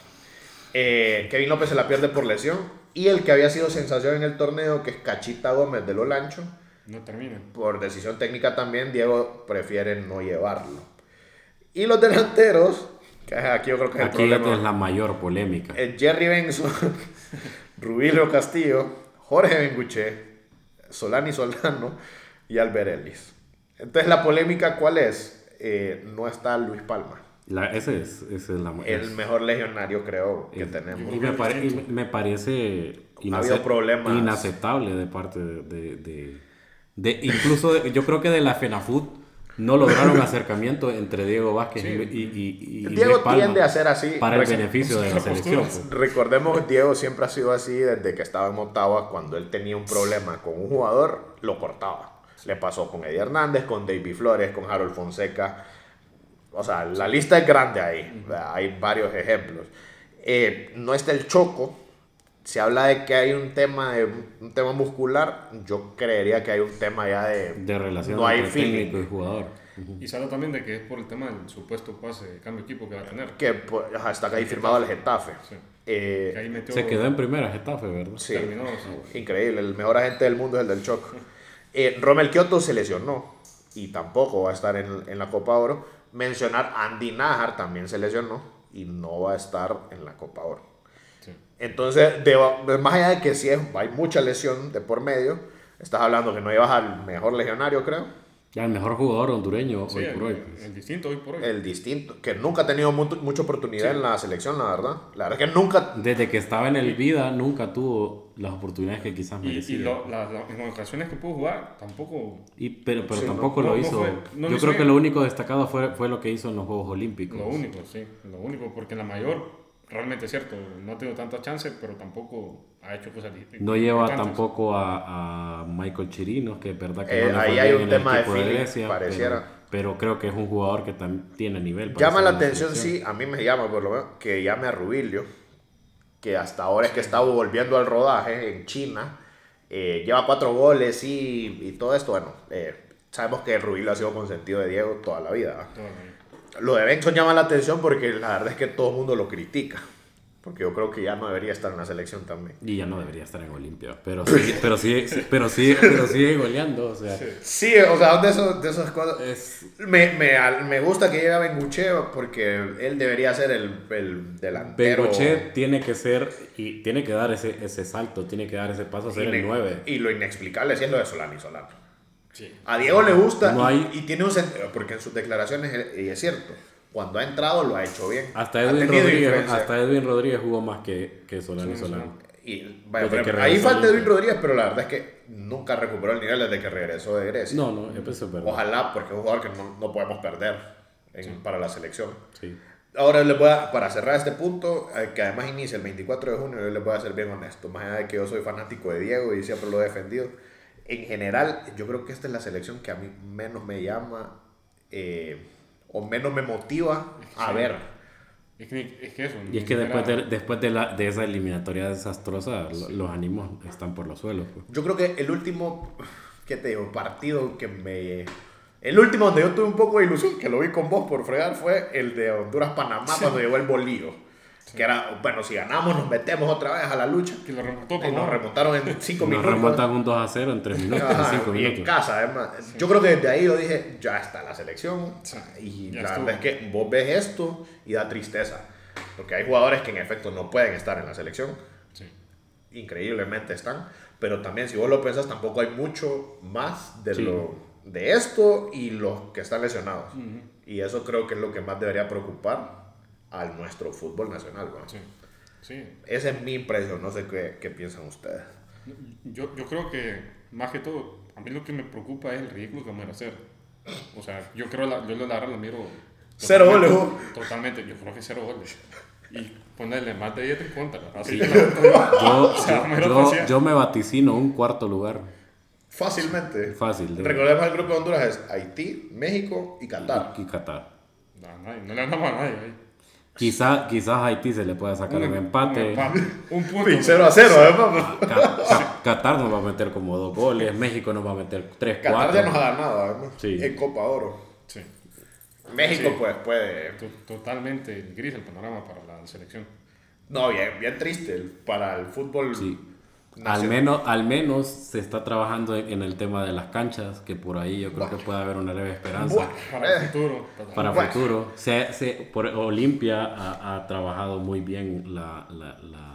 Eh, Kevin López se la pierde por lesión. Y el que había sido sensación en el torneo, que es Cachita Gómez de Lolancho, no termina. por decisión técnica también, Diego prefiere no llevarlo. Y los delanteros, Que Aquí yo creo que es el problema. es la mayor polémica. Eh, Jerry Benson, (laughs) Rubilio Castillo, Jorge Benguche, Solani Solano y Albert Ellis. Entonces, ¿la polémica cuál es? Eh, no está Luis Palma, La, ese es, ese es la el es- mejor legionario, creo, que es- tenemos. Y me, pare- y me parece Ha problemas. inaceptable de parte de, de- de- de- incluso de- yo creo que de la FENAFUT no lograron acercamiento entre Diego Vázquez y, y, y- y Diego Palma tiende a ser así. para el Rec- beneficio de la selección. pues. Recordemos que Diego siempre ha sido así desde que estaba en Motagua. Cuando él tenía un problema con un jugador, lo cortaba. Le pasó con Eddie Hernández, con David Flores, con Harold Fonseca. O sea, la lista es grande ahí. Hay varios ejemplos. Eh, no está el Choco. Se habla de que hay un tema, de, un tema muscular. Yo creería que hay un tema ya de... de relación No hay entre feeling. técnico y jugador. Y se habla también de que es por el tema del supuesto pase de cambio de equipo que va a tener. Que pues, ajá, está ahí firmado el Getafe. Sí. Eh, Que ahí metió, Se quedó en primera Getafe, ¿verdad? Sí. terminó, sí. Increíble, el mejor agente del mundo es el del Choco. (laughs) Eh, Romel Kioto se lesionó y tampoco va a estar en, en la Copa Oro. Mencionar Andy Najar también se lesionó y no va a estar en la Copa Oro. Sí. Entonces, de- más allá de que sí es- hay mucha lesión de por medio, estás hablando que no llevas al mejor legionario, creo. Ya el mejor jugador hondureño Sí, hoy el, por hoy. el distinto hoy por hoy. El distinto, que nunca ha tenido mu- mucha oportunidad en la selección, la verdad. La verdad es que nunca Desde que estaba en el Vida nunca tuvo las oportunidades que quizás y, y merecía. lo- la- la- en las ocasiones que pudo jugar, tampoco. Y- pero pero Sí, tampoco no- lo no hizo. fue- no Yo hizo creo que bien. lo único destacado fue, fue lo que hizo en los Juegos Olímpicos. Lo único, sí. Lo único, porque la mayor, realmente es cierto, no ha tenido tantas chances, pero tampoco ha hecho cosas di- No lleva tampoco a, a Michael Chirinos, que es verdad que Eh, no le ahí hay un en el tema de equipo feeling, Grecia, pareciera. Pero, pero creo que es un jugador que también tiene nivel. Llama la en atención, selección. sí, a mí me llama por lo menos, que llame a Rubilio, que hasta ahora es que está volviendo al rodaje en China, eh, lleva cuatro goles y, y todo esto, bueno, eh, sabemos que Rubilio ha sido consentido de Diego toda la vida. Toda la vida. Lo de Benson llama la atención porque la verdad es que todo el mundo lo critica, porque yo creo que ya no debería estar en la selección también. Y ya no debería estar en Olimpia. Pero (laughs) sí, pero sí, pero sí, pero sigue goleando. O sea, Sí, o sea, de, esos, de esas cosas... es, Me, me, al- me gusta que llegue a Benguche porque él debería ser el, el delantero. Bengoche tiene que ser y tiene que dar ese, ese salto, tiene que dar ese paso a ser el Ine- 9. Y lo inexplicable lo de Solano y Solano. Sí. A Diego le gusta No y- hay- y, tiene un sentido, porque en sus declaraciones, él- y es cierto, cuando ha entrado lo ha hecho bien. Hasta Ha Edwin, Rodríguez, hasta Edwin Rodríguez jugó más que, que Solano y Sí, Solano. Y, vaya, ahí falta al Edwin. Rodríguez, pero la verdad es que nunca recuperó el nivel desde que regresó de Grecia. No, no, eso es verdad. Ojalá, porque es un jugador que no, no podemos perder en- para la selección. Sí. Ahora les voy a, para cerrar este punto, eh, que además inicia el 24 de junio, yo les voy a ser bien honesto, más allá de que yo soy fanático de Diego y siempre lo he defendido, en general yo creo que esta es la selección que a mí menos me llama eh, o menos me motiva a Sí. ver. Es que, es que eso. Y es que después de, después de, la, de esa eliminatoria desastrosa, lo- los ánimos están por los suelos. pues. Yo creo que el último, ¿qué te digo? Partido que me... El último donde yo tuve un poco de ilusión, que lo vi con vos por fregar, fue el de Honduras-Panamá cuando llegó el bolillo. Que era, bueno, si ganamos nos metemos otra vez a la lucha. Que lo remontó Y nos remontaron en 5 Nos minutos. remontan un 2 a 0 en 3 minutos, en Ajá, 5 y en minutos. casa, además. Yo creo que desde ahí yo dije, ya está la selección. Y ya la estuvo. verdad es que vos ves esto y da tristeza. Porque hay jugadores que en efecto no pueden estar en la selección. Sí. Increíblemente están. Pero también, si vos lo pensás, tampoco hay mucho más de, Sí. lo, de esto y los que están lesionados. Y eso creo que es lo que más debería preocupar a nuestro fútbol nacional. ¿va? Sí. Sí. Esa es mi impresión. No sé qué, qué piensan ustedes. Yo, yo creo que, más que todo, a mí lo que me preocupa es el ridículo que vamos a hacer. O sea, yo creo, la, yo la verdad lo miro. Cero goles, Totalmente, yo creo que cero goles. Y ponerle más de 10 en contra. Así Yo, (laughs) sea, yo- me yo- yo me vaticino un cuarto lugar. Fácilmente. Fácil. de- Recordemos el grupo de Honduras es Haití, México y Qatar. y Qatar. a nadie, no le andamos a nadie. ahí. Quizá, quizás a Haití se le pueda sacar un, empate. Un, empate, un punto. (laughs) 0 a 0, además. Ca- Ca- Qatar nos va a meter como dos goles. México nos va a meter tres, Qatar cuatro. ya nos ha ganado, además. Sí. En Copa Oro. Sí. México, Sí. pues, puede. To- Totalmente gris el panorama para la selección. No, bien, bien triste para el fútbol Sí. Al menos, al menos se está trabajando en, en el tema de las canchas, que por ahí yo creo que puede haber una leve esperanza Buah. Para el futuro. para Bueno. futuro. Se, se- por, Olimpia ha, ha trabajado muy bien la, la- la-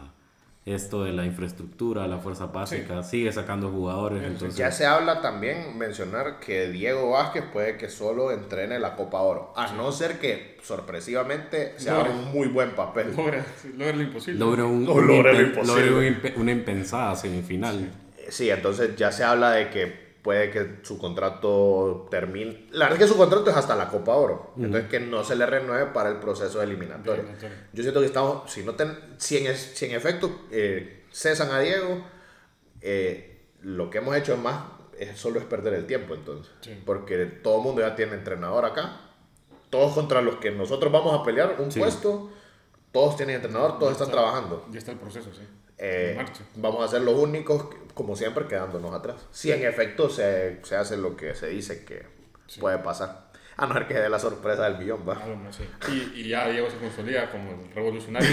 esto de la infraestructura, la fuerza básica, sigue sacando jugadores. Entonces, Ya se habla también, mencionar que Diego Vázquez puede que solo entrene la Copa Oro, a no ser que sorpresivamente se haga un muy buen papel. Logra, logra lo imposible. logre un, No un logra lo imposible. logre un una impensada semifinal. Sí, entonces ya se habla de que puede que su contrato termine. La verdad es que su contrato es hasta la Copa Oro. Entonces que no se le renueve para el proceso eliminatorio. Eliminatorio. Yo siento que estamos, si, no ten- si, en, si en efecto eh, cesan a Diego, eh, lo que hemos hecho es más, es, solo es perder el tiempo entonces. Sí. Porque todo el mundo ya tiene entrenador acá. Todos contra los que nosotros vamos a pelear un Sí. puesto, todos tienen entrenador, todos están trabajando. Ya está el proceso, sí. Eh, vamos a ser los únicos, como siempre, quedándonos atrás. Si en efecto se, se hace lo que se dice que puede pasar. A no ser que dé la sorpresa del millón, va. Algo más, sí. Y, y ya Diego se consolida como el revolucionario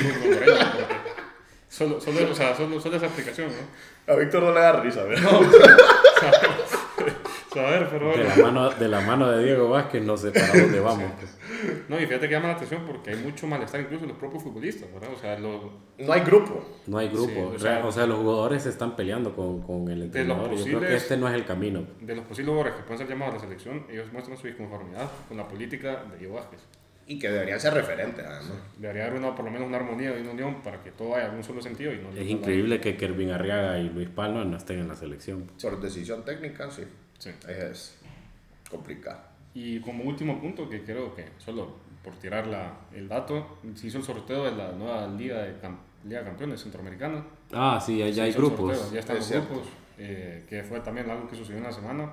Solo, solo, o sea, solo, solo esa aplicación, ¿no? A Víctor no le da risa, ¿verdad? (laughs) O sea, a ver, pero De la mano de, la mano de Diego Vázquez no sé para dónde vamos. (laughs) pues. No, y fíjate que llama la atención porque hay mucho malestar incluso en los propios futbolistas, ¿verdad? O sea, lo, No hay grupo. No hay grupo. Sí, o sea- o sea, los jugadores se están peleando con, con el entrenador. Yo creo que este no es el camino. de los posibles jugadores que pueden ser llamados a la selección, ellos muestran su disconformidad con la política de Diego Vázquez. Y que deberían ser referentes, además. Debería haber una, por lo menos una armonía y una unión para que todo vaya en un solo sentido y no Es increíble que Kervin Arriaga y Luis Palma no estén en la selección. Por decisión técnica, sí. Sí. Es complicado. Y como último punto, que creo que solo por tirar la, el dato, se hizo el sorteo de la nueva Liga de, Cam- Liga de Campeones Centroamericana. Ah, sí, ya, ya hay grupos. sorteo, ya están Es los cierto. grupos, eh, que fue también algo que sucedió en la semana.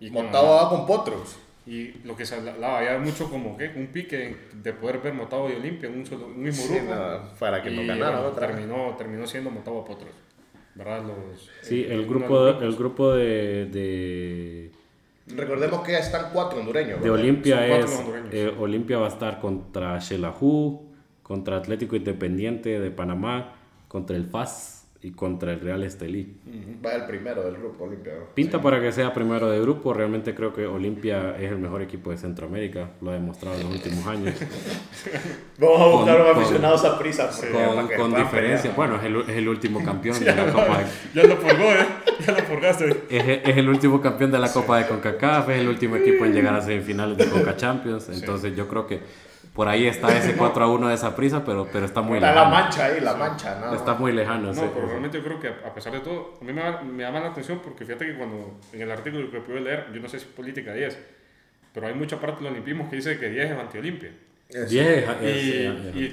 Y la- va con Potros. Y lo que se hablaba, había mucho como que un pique de poder ver Motagua y Olimpia en un, solo, un mismo Sí, grupo. no, para que no Y, ganara bueno, otra. Terminó, terminó siendo Motagua Potros. ¿Verdad? Los, Sí, eh, el grupo, el grupo de, de, Recordemos que ya están cuatro hondureños. de. Olimpia es. eh, Olimpia va a estar contra Xelajú, contra Atlético Independiente de Panamá, contra el FAS y contra el Real Estelí. Va el primero del grupo Olimpia. Pinta para que sea primero de grupo. Realmente creo que Olimpia es el mejor equipo de Centroamérica. Lo ha demostrado en los últimos años. (laughs) Vamos a buscar Con- un con- aficionado a prisa. con con diferencia. pelear. Bueno, es el, es el último campeón (laughs) de la Copa de (laughs) Ya lo purgó, ¿eh? Ya lo purgaste. Es, es el último campeón de la Copa de CONCACAF, es el último equipo en llegar a semifinales de CONCA Champions. Entonces yo creo que por ahí está (laughs) ese 4 a 1 de esa prisa, pero, pero está muy Está la mancha ahí, la mancha. nada Está muy lejano. No, ese- pero realmente yo creo que a pesar de todo, a mí me, me llama la atención porque fíjate que cuando en el artículo que pude leer, yo no sé si es política 10, pero hay mucha parte del olimpismo que dice que 10 es anti-Olimpia. Es- Diez, es- Y,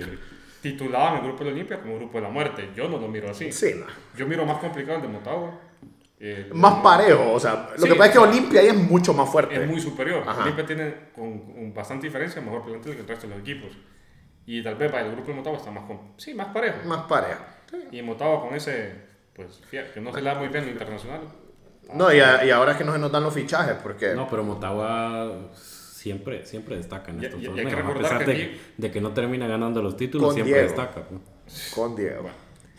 titulaban el grupo de Olimpia como grupo de la muerte. Yo no lo miro así. Sí, no. Yo miro más complicado el de Motagua. Eh, Más parejo, o sea, lo Sí, que pasa es que Olimpia ahí es mucho más fuerte. es muy superior. Ajá. Olimpia tiene con, con bastante diferencia mejor plantel que el resto de los equipos. Y tal vez para el grupo de Motagua está más, con, sí, más parejo. Más parejo. Y Motagua con ese, pues, que no se le da muy bien lo internacional. No, y, a- y ahora es que no se nos dan los fichajes, porque No, pero Motagua siempre, siempre destaca en estos torneos. A pesar que de, aquí- de que no termina ganando los títulos, Con siempre Diego. destaca. con Diego.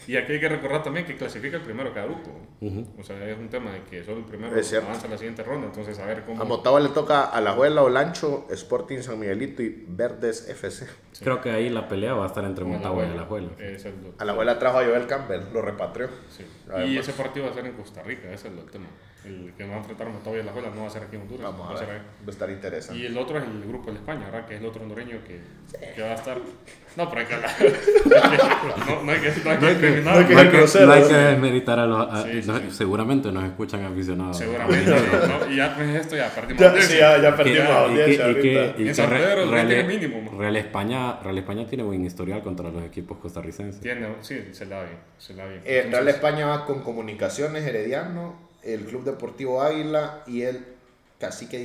Y aquí hay que recordar también que clasifica el primero cada grupo. O sea, es un tema de que solo el primero avanza a la siguiente ronda. Entonces, a ver cómo. A Motagua le toca a la Juela Olancho, Sporting San Miguelito y Verdes FC. Creo que ahí la pelea va a estar entre Motagua y Alajuela. Alajuela. Es el- A la Juela trajo a Joel Campbell, lo repatrió. sí. Y pues. ese partido va a ser en Costa Rica, ese es el tema. El que va a enfrentar Motagua y Alajuela no va a ser aquí en Honduras. Vamos va a ver, va a estar interesante. Y el otro es el grupo de España, ¿verdad? Que es el otro hondureño que, que va a estar. No, pero hay que hablar. (laughs) no, no hay que, no hay que discriminar. no hay que No hay que, no hay que desmeritar a los... a- Sí, sí, no- sí. Seguramente nos escuchan aficionados. Seguramente. (laughs) ¿no? Y ya pues esto ya perdimos. Ya, audiencia. sí, ya, ya perdimos y que- audiencia y que- y En que Real- es mínimo. Real España, Real España tiene buen historial contra los equipos costarricenses. Tiene, sí, se la da bien. Se la da bien. Eh, Real España va con Comunicaciones Herediano, el Club Deportivo Águila y el Cacique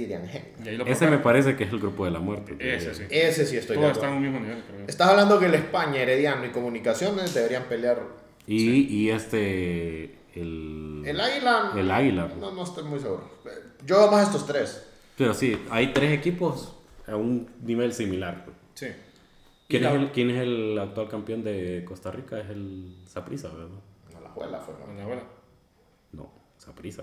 lo Ese me parece que es el grupo de la muerte. Ese sí. Ese sí estoy de Todos están acuerdo. en un mismo nivel, creo. Estás hablando que el España, Herediano y Comunicaciones deberían pelear. Y, y este... El, El Águila. El Águila. No, no estoy muy seguro. Yo más estos tres. Pero sí, hay tres equipos a un nivel similar. Sí. ¿Quién, es la- el, quién es el actual campeón de Costa Rica? Es el Saprissa, ¿verdad? No, la juela fue. ¿no? Bueno,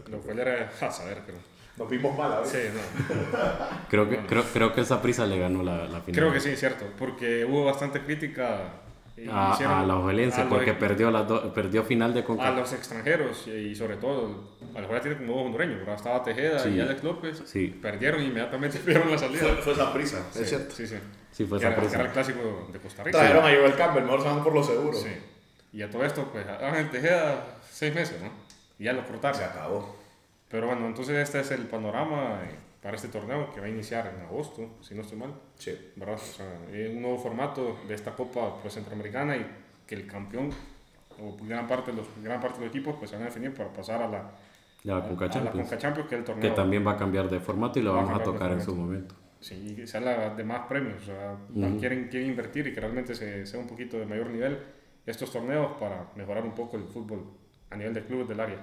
Lo creo. cual era a saber, creo. Nos vimos mal a Sí, veces. no. (laughs) Creo que, creo, creo que el Saprissa le ganó la, la final. Creo que sí, cierto, porque hubo bastante crítica. A, hicieron- a la Ovelense, a los- porque perdió, las do- perdió final de a CONCACAF. los extranjeros y, y sobre todo a los tiene como dos hondureños, ¿verdad? Estaba Tejeda Sí. y Alex López. Sí. Perdieron y inmediatamente (laughs) perdieron la salida. Fue, fue esa prisa, Sí, es cierto. Sí, sí. Sí, fue Que era, que era el clásico de Costa Rica. Trajeron a Joel Campbell, mejor se van por lo seguro. Sí. Y a todo esto, pues Ángel Tejeda, seis meses, ¿no? Y ya lo cortaron. Se acabó. Pero bueno, entonces este es el panorama eh, para este torneo que va a iniciar en agosto, si no estoy mal. Sí. ¿verdad? O sea, es un nuevo formato de esta Copa pues, Centroamericana y que el campeón o gran parte de los, gran parte de los equipos pues, se van a definir para pasar a la, la a Conca la Champions. Conca Champions, que es el Que torneo. también va a cambiar de formato y lo Va a vamos a de tocar en su momento. Sí, y se habla de más premios, o sea, quieren, quieren invertir y que realmente se, sea un poquito de mayor nivel estos torneos para mejorar un poco el fútbol a nivel de clubes del área.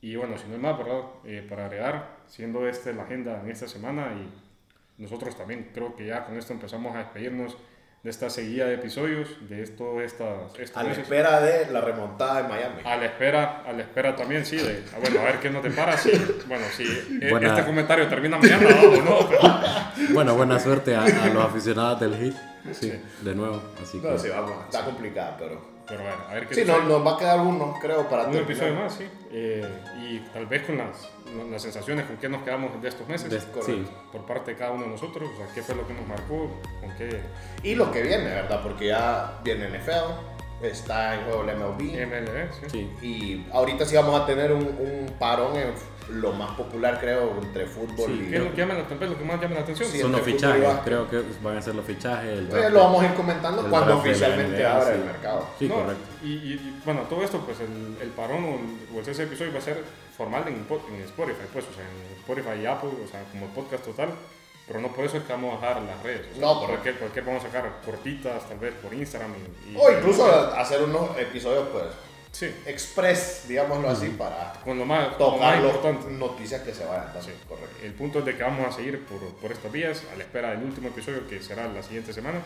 Y bueno, si no hay más, ¿verdad? Eh, para agregar, siendo esta la agenda en esta semana y nosotros también creo que ya con esto empezamos a despedirnos de esta seguida de episodios, de esto, esta, estos A la meses. espera de la remontada en Miami. A la espera, a la espera también, sí, de, ah, bueno, a ver qué nos depara, si, bueno, si eh, Buena- este comentario termina mañana o no, pero Bueno, buena suerte a, a los aficionados del HIT. Sí, de nuevo. Así que No, sí, vamos. Está complicada, pero. Pero a ver, a ver qué Sí, no, nos va a quedar uno, creo, para Un terminar. episodio más, sí. Eh, y tal vez con las, las sensaciones, con qué nos quedamos de estos meses. De- sí. Por parte de cada uno de nosotros, o sea, qué fue lo que nos marcó, con qué Y lo que viene, ¿verdad? Porque ya viene NFL, está en juego el MLB. MLB, sí. sí. Y ahorita sí vamos a tener un, un parón en lo más popular, creo, entre fútbol Sí, y. ¿Qué es lo que, llama la, lo que más llama la atención? Sí, Son los fichajes, creo que van a ser los fichajes. El Eh, lo vamos a ir comentando cuando oficialmente NBA, abra sí. el mercado. Sí, No, correcto. Y, y- bueno, todo esto, pues el, el parón o el, de episodio va a ser formal en, en Spotify, pues, o sea, en Spotify y Apple, o sea, como podcast total. Pero no por eso es que vamos a dejar las redes. O sea, No, correcto. cualquier, cualquier vamos a sacar cortitas, tal vez por Instagram. Y, y- O incluso hacer unos episodios, pues, Sí, express, digámoslo así, para con lo más, tocar las noticias que se vayan dando. Sí. Correcto. El punto es de que vamos a seguir por, por estas vías a la espera del último episodio que será la siguiente semana.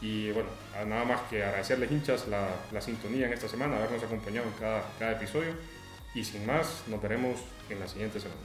Y bueno, nada más que agradecerles hinchas la, la sintonía en esta semana, habernos acompañado en cada, cada episodio. Y sin más, nos veremos en la siguiente semana.